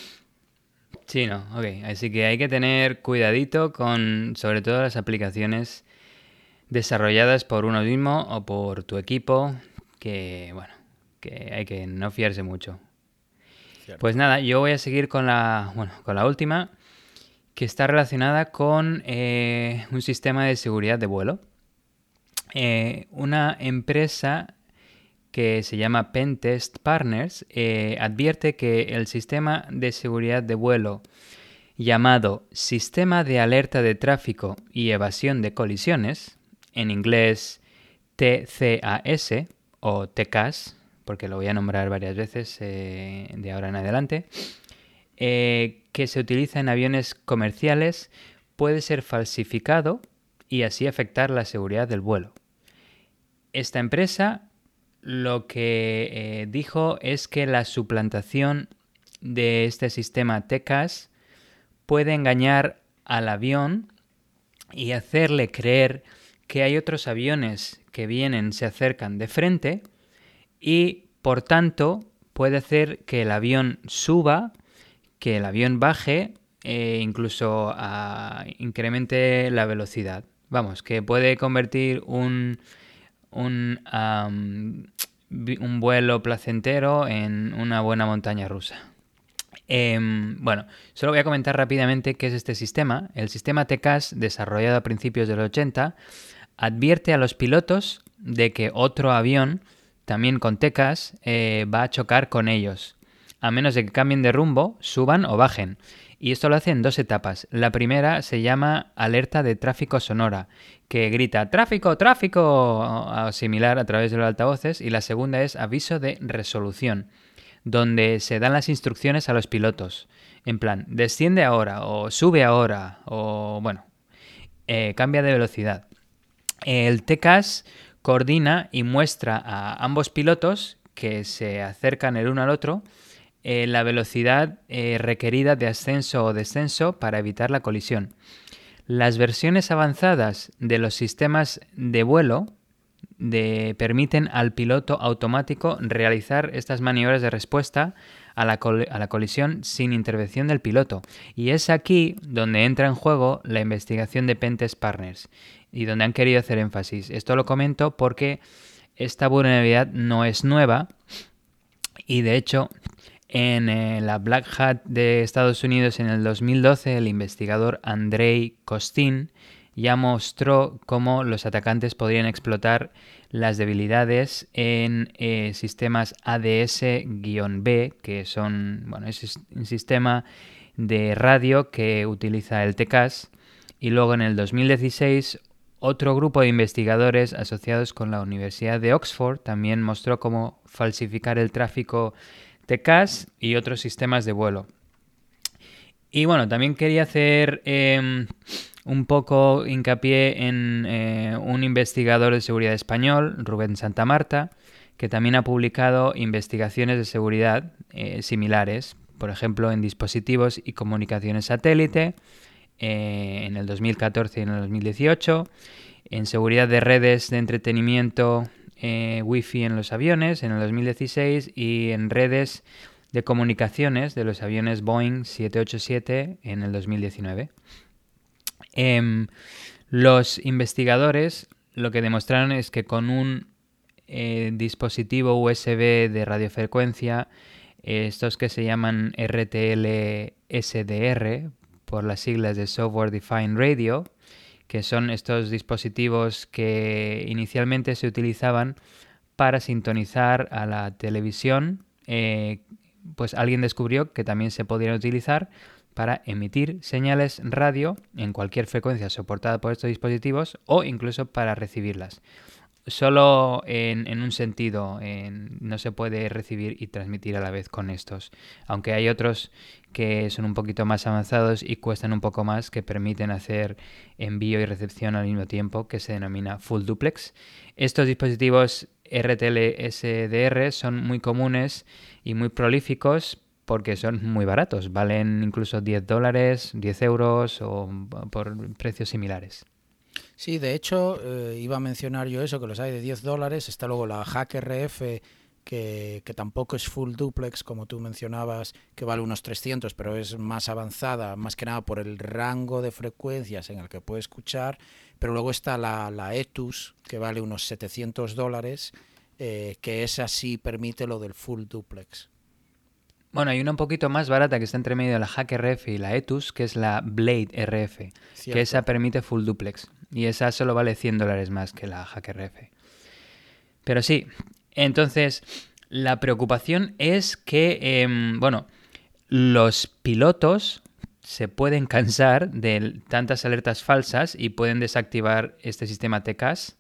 Sí, no, ok. Así que hay que tener cuidadito con, sobre todo, las aplicaciones desarrolladas por uno mismo o por tu equipo, que, bueno, que hay que no fiarse mucho. Pues nada, yo voy a seguir con la, bueno, con la última, que está relacionada con eh, un sistema de seguridad de vuelo. Eh, una empresa que se llama Pentest Partners, eh, advierte que el sistema de seguridad de vuelo llamado Sistema de Alerta de Tráfico y Evasión de Colisiones, en inglés TCAS o TCAS, porque lo voy a nombrar varias veces eh, de ahora en adelante, eh, que se utiliza en aviones comerciales, puede ser falsificado y así afectar la seguridad del vuelo. Esta empresa lo que eh, dijo es que la suplantación de este sistema TECAS puede engañar al avión y hacerle creer que hay otros aviones que vienen, se acercan de frente y por tanto puede hacer que el avión suba, que el avión baje e incluso incremente la velocidad. Vamos, que puede convertir un, un, un vuelo placentero en una buena montaña rusa. Em, bueno, solo voy a comentar rápidamente qué es este sistema. El sistema TCAS, desarrollado a principios del 80, advierte a los pilotos de que otro avión, también con TCAS, eh, va a chocar con ellos, a menos de que cambien de rumbo, suban o bajen. Y esto lo hace en dos etapas. La primera se llama alerta de tráfico sonora, que grita tráfico, tráfico, similar a través de los altavoces. Y la segunda es aviso de resolución, donde se dan las instrucciones a los pilotos. En plan, desciende ahora, o sube ahora, o bueno, eh, cambia de velocidad. El TCAS coordina y muestra a ambos pilotos que se acercan el uno al otro eh, la velocidad eh, requerida de ascenso o descenso para evitar la colisión. Las versiones avanzadas de los sistemas de vuelo permiten al piloto automático realizar estas maniobras de respuesta a la, a la, colisión sin intervención del piloto. Y es aquí donde entra en juego la investigación de Pentes Partners y donde han querido hacer énfasis. Esto lo comento porque esta vulnerabilidad no es nueva y de hecho en eh, la Black Hat de Estados Unidos en el 2012, el investigador Andrei Kostin ya mostró cómo los atacantes podrían explotar las debilidades en eh, sistemas ADS-B, que son, bueno, es un sistema de radio que utiliza el TCAS. Y luego en el 2016, otro grupo de investigadores asociados con la Universidad de Oxford también mostró cómo falsificar el tráfico TCAS y otros sistemas de vuelo. Y bueno, también quería hacer em, un poco hincapié en eh, un investigador de seguridad español, Rubén Santamarta, que también ha publicado investigaciones de seguridad eh, similares, por ejemplo, en dispositivos y comunicaciones satélite, eh, en el 2014 y en el 2018, en seguridad de redes de entretenimiento Wi-Fi en los aviones en el 2016 y en redes de comunicaciones de los aviones Boeing 787 en el 2019. Em, los investigadores lo que demostraron es que con un eh, dispositivo USB de radiofrecuencia, estos que se llaman RTL SDR, por las siglas de Software Defined Radio, que son estos dispositivos que inicialmente se utilizaban para sintonizar a la televisión, eh, pues alguien descubrió que también se podían utilizar para emitir señales radio en cualquier frecuencia soportada por estos dispositivos o incluso para recibirlas. solo en, un sentido, no se puede recibir y transmitir a la vez con estos, aunque hay otros que son un poquito más avanzados y cuestan un poco más, que permiten hacer envío y recepción al mismo tiempo, que se denomina full duplex. Estos dispositivos RTL SDR son muy comunes y muy prolíficos porque son muy baratos, valen incluso 10 dólares, 10 euros o por precios similares. Sí, de hecho, eh, iba a mencionar yo eso, que los hay de 10 dólares. Está luego la Hack RF, que, que, tampoco es full duplex, como tú mencionabas, que vale unos 300, pero es más avanzada, más que nada por el rango de frecuencias en el que puede escuchar. Pero luego está la, la ETUS, que vale unos 700 dólares, eh, que esa sí permite lo del full duplex. Bueno, hay una un poquito más barata que está entre medio de la Hack RF y la ETUS, que es la Blade RF, que esa permite full duplex. Y esa solo vale 100 dólares más que la Hack RF. Pero sí, entonces la preocupación es que, em, bueno, los pilotos se pueden cansar de tantas alertas falsas y pueden desactivar este sistema TCAS.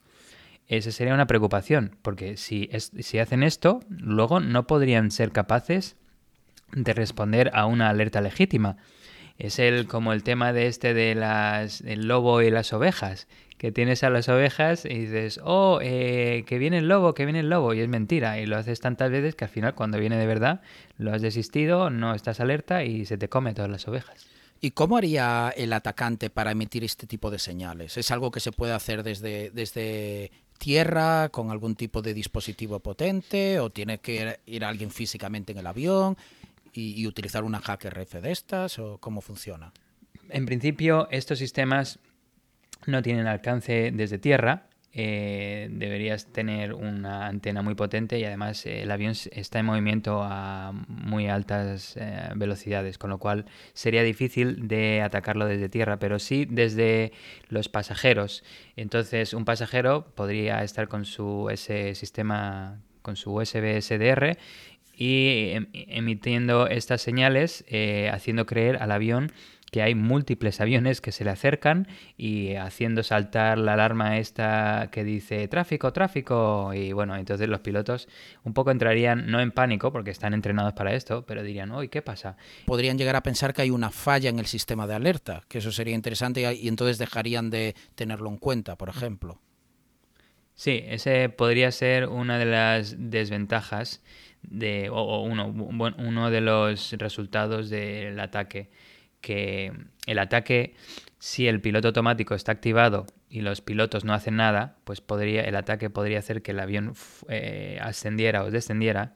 Esa sería una preocupación, porque si, si hacen esto, luego no podrían ser capaces de responder a una alerta legítima. Es el, como el tema de este de las, del lobo y las ovejas, que tienes a las ovejas y dices, oh, eh, que viene el lobo, que viene el lobo, y es mentira, y lo haces tantas veces que al final cuando viene de verdad lo has desistido, no estás alerta y se te come todas las ovejas. ¿Y cómo haría el atacante para emitir este tipo de señales? ¿Es algo que se puede hacer desde, desde tierra con algún tipo de dispositivo potente o tiene que ir alguien físicamente en el avión? Y, utilizar una hacker RF de estas o cómo funciona? En principio, estos sistemas no tienen alcance desde tierra. Eh, deberías tener una antena muy potente y además eh, el avión está en movimiento a muy altas eh, velocidades, con lo cual sería difícil de atacarlo desde tierra, pero sí desde los pasajeros. Entonces un pasajero podría estar con su ese sistema con su USB SDR y em, emitiendo estas señales, eh, haciendo creer al avión que hay múltiples aviones que se le acercan y haciendo saltar la alarma esta que dice tráfico, tráfico. Y bueno, entonces los pilotos un poco entrarían, no en pánico, porque están entrenados para esto, pero dirían, uy, ¿qué pasa? Podrían llegar a pensar que hay una falla en el sistema de alerta, que eso sería interesante y entonces dejarían de tenerlo en cuenta, por ejemplo. Sí, ese podría ser una de las desventajas de, o, uno, uno de los resultados del ataque. Que el ataque, si el piloto automático está activado y los pilotos no hacen nada, pues podría, el ataque podría hacer que el avión eh, ascendiera o descendiera.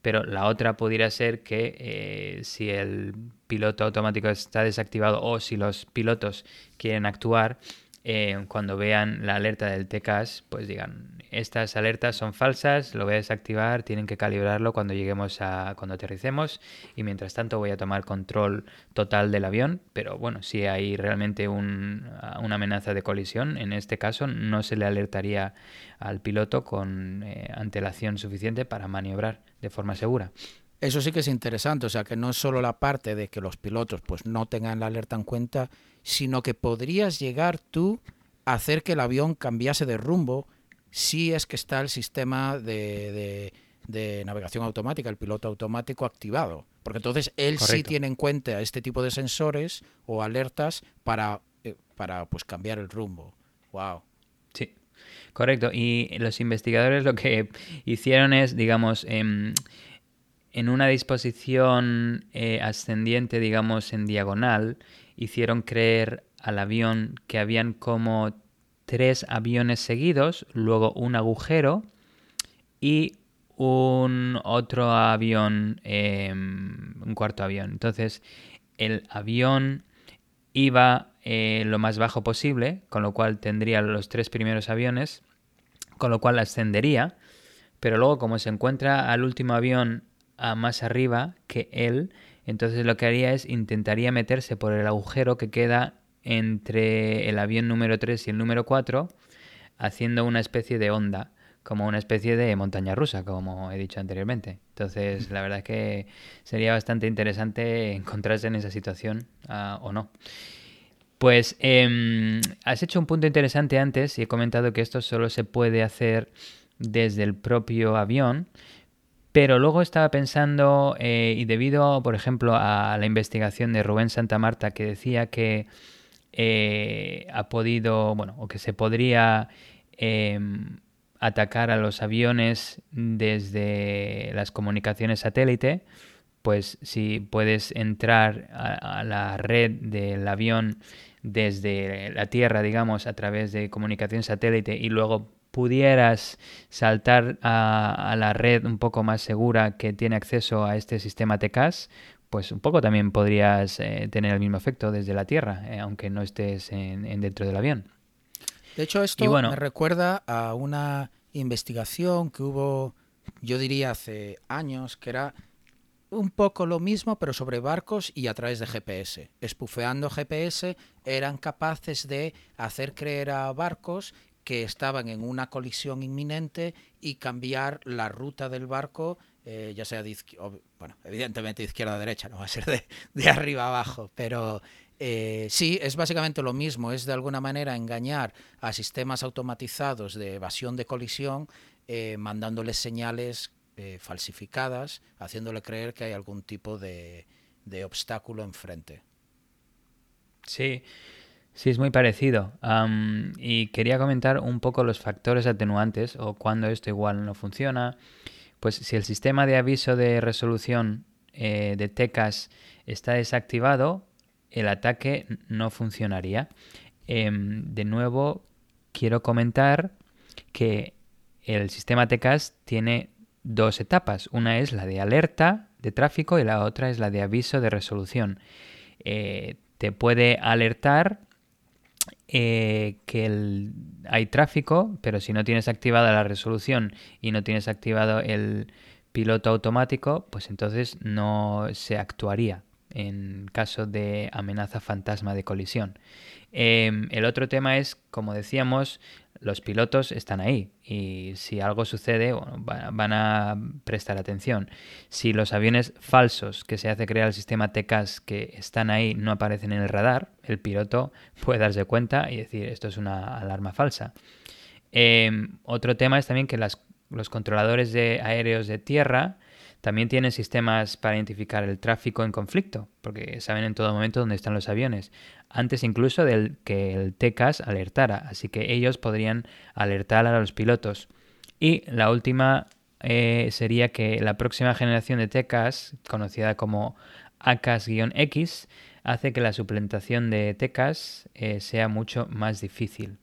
Pero la otra podría ser que eh, si el piloto automático está desactivado o si los pilotos quieren actuar, eh, cuando vean la alerta del TCAS, pues digan, estas alertas son falsas, lo voy a desactivar, tienen que calibrarlo cuando lleguemos a, cuando aterricemos y mientras tanto voy a tomar control total del avión, pero bueno, si hay realmente una amenaza de colisión, en este caso no se le alertaría al piloto con eh, antelación suficiente para maniobrar de forma segura. Eso sí que es interesante, o sea que no es solo la parte de que los pilotos pues no tengan la alerta en cuenta, sino que podrías llegar tú a hacer que el avión cambiase de rumbo si es que está el sistema de, navegación automática, el piloto automático activado. Porque entonces él sí tiene en cuenta este tipo de sensores o alertas para, eh, para pues cambiar el rumbo. Wow. Sí, correcto. Y los investigadores lo que hicieron es, digamos, em, en una disposición eh, ascendiente, digamos, en diagonal, hicieron creer al avión que habían como tres aviones seguidos, luego un agujero y un otro avión, em, un cuarto avión. Entonces, el avión iba eh, lo más bajo posible, con lo cual tendría los tres primeros aviones, con lo cual ascendería, pero luego como se encuentra al último avión a más arriba que él, entonces lo que haría es intentaría meterse por el agujero que queda entre el avión número 3 y el número 4, haciendo una especie de onda, como una especie de montaña rusa, como he dicho anteriormente. Entonces, la verdad es que sería bastante interesante encontrarse en esa situación ah, o no. Pues em, has hecho un punto interesante antes y he comentado que esto solo se puede hacer desde el propio avión, pero luego estaba pensando, eh, y debido, por ejemplo, a la investigación de Rubén Santa Marta que decía que eh, ha podido, bueno, o que se podría em, atacar a los aviones desde las comunicaciones satélite, pues si puedes entrar a, la red del avión desde la Tierra, digamos, a través de comunicación satélite y luego pudieras saltar a, la red un poco más segura que tiene acceso a este sistema TCAS, pues un poco también podrías eh, tener el mismo efecto desde la Tierra, eh, aunque no estés en, dentro del avión. De hecho, esto me recuerda a una investigación que hubo, yo diría, hace años, que era un poco lo mismo, pero sobre barcos y a través de GPS. Espufeando GPS eran capaces de hacer creer a barcos que estaban en una colisión inminente y cambiar la ruta del barco, eh, ya sea de izquierda, bueno, evidentemente de izquierda a derecha, no va a ser de, arriba a abajo, pero eh, sí, es básicamente lo mismo, es de alguna manera engañar a sistemas automatizados de evasión de colisión, eh, mandándoles señales eh, falsificadas, haciéndole creer que hay algún tipo de, obstáculo enfrente. Sí, sí, es muy parecido. y quería comentar un poco los factores atenuantes o cuando esto igual no funciona. Pues si el sistema de aviso de resolución eh, de TECAS está desactivado, el ataque no funcionaría. Em, de nuevo, quiero comentar que el sistema TECAS tiene dos etapas. Una es la de alerta de tráfico y la otra es la de aviso de resolución. Eh, te puede alertar eh, que hay tráfico, pero si no tienes activada la resolución y no tienes activado el piloto automático, pues entonces no se actuaría en caso de amenaza fantasma de colisión. Em, el otro tema es, como decíamos, los pilotos están ahí y si algo sucede van a prestar atención. Si los aviones falsos que se hace crear el sistema TCAS que están ahí no aparecen en el radar, el piloto puede darse cuenta y decir esto es una alarma falsa. Em, otro tema es también que los controladores de aéreos de tierra también tienen sistemas para identificar el tráfico en conflicto, porque saben en todo momento dónde están los aviones, antes incluso del que el TCAS alertara, así que ellos podrían alertar a los pilotos. Y la última eh, sería que la próxima generación de TCAS, conocida como ACAS-X, hace que la suplantación de TCAS eh, sea mucho más difícil.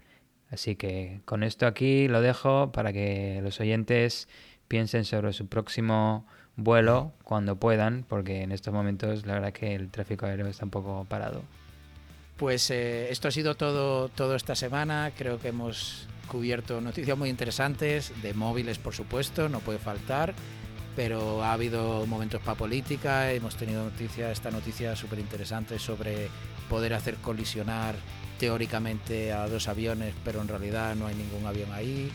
Así que con esto aquí lo dejo para que los oyentes piensen sobre su próximo vuelo cuando puedan, porque en estos momentos la verdad que el tráfico aéreo está un poco parado. Pues eh, esto ha sido todo, todo esta semana. Creo que hemos cubierto noticias muy interesantes, de móviles por supuesto, no puede faltar, pero ha habido momentos para política, hemos tenido noticias, esta noticia súper interesante sobre poder hacer colisionar teóricamente a dos aviones, pero en realidad no hay ningún avión ahí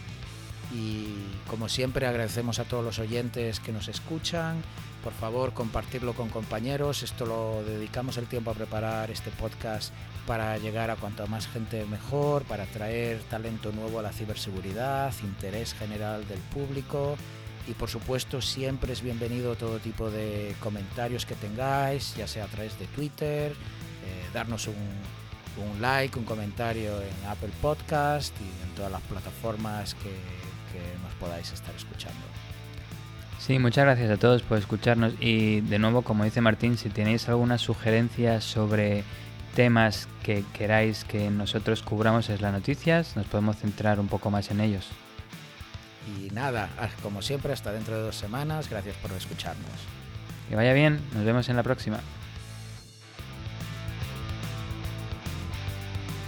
y como siempre agradecemos a todos los oyentes que nos escuchan. Por favor, compartirlo con compañeros. Esto lo dedicamos el tiempo a preparar este podcast para llegar a cuanto más gente mejor, para traer talento nuevo a la ciberseguridad, interés general del público y por supuesto siempre es bienvenido todo tipo de comentarios que tengáis, ya sea a través de Twitter, eh, darnos un, un like, un comentario en Apple Podcast y en todas las plataformas que podáis estar escuchando. Sí, muchas gracias a todos por escucharnos y de nuevo, como dice Martín, si tenéis alguna sugerencia sobre temas que queráis que nosotros cubramos en las noticias, nos podemos centrar un poco más en ellos. Y nada, como siempre, hasta dentro de dos semanas. Gracias por escucharnos. Que vaya bien, nos vemos en la próxima.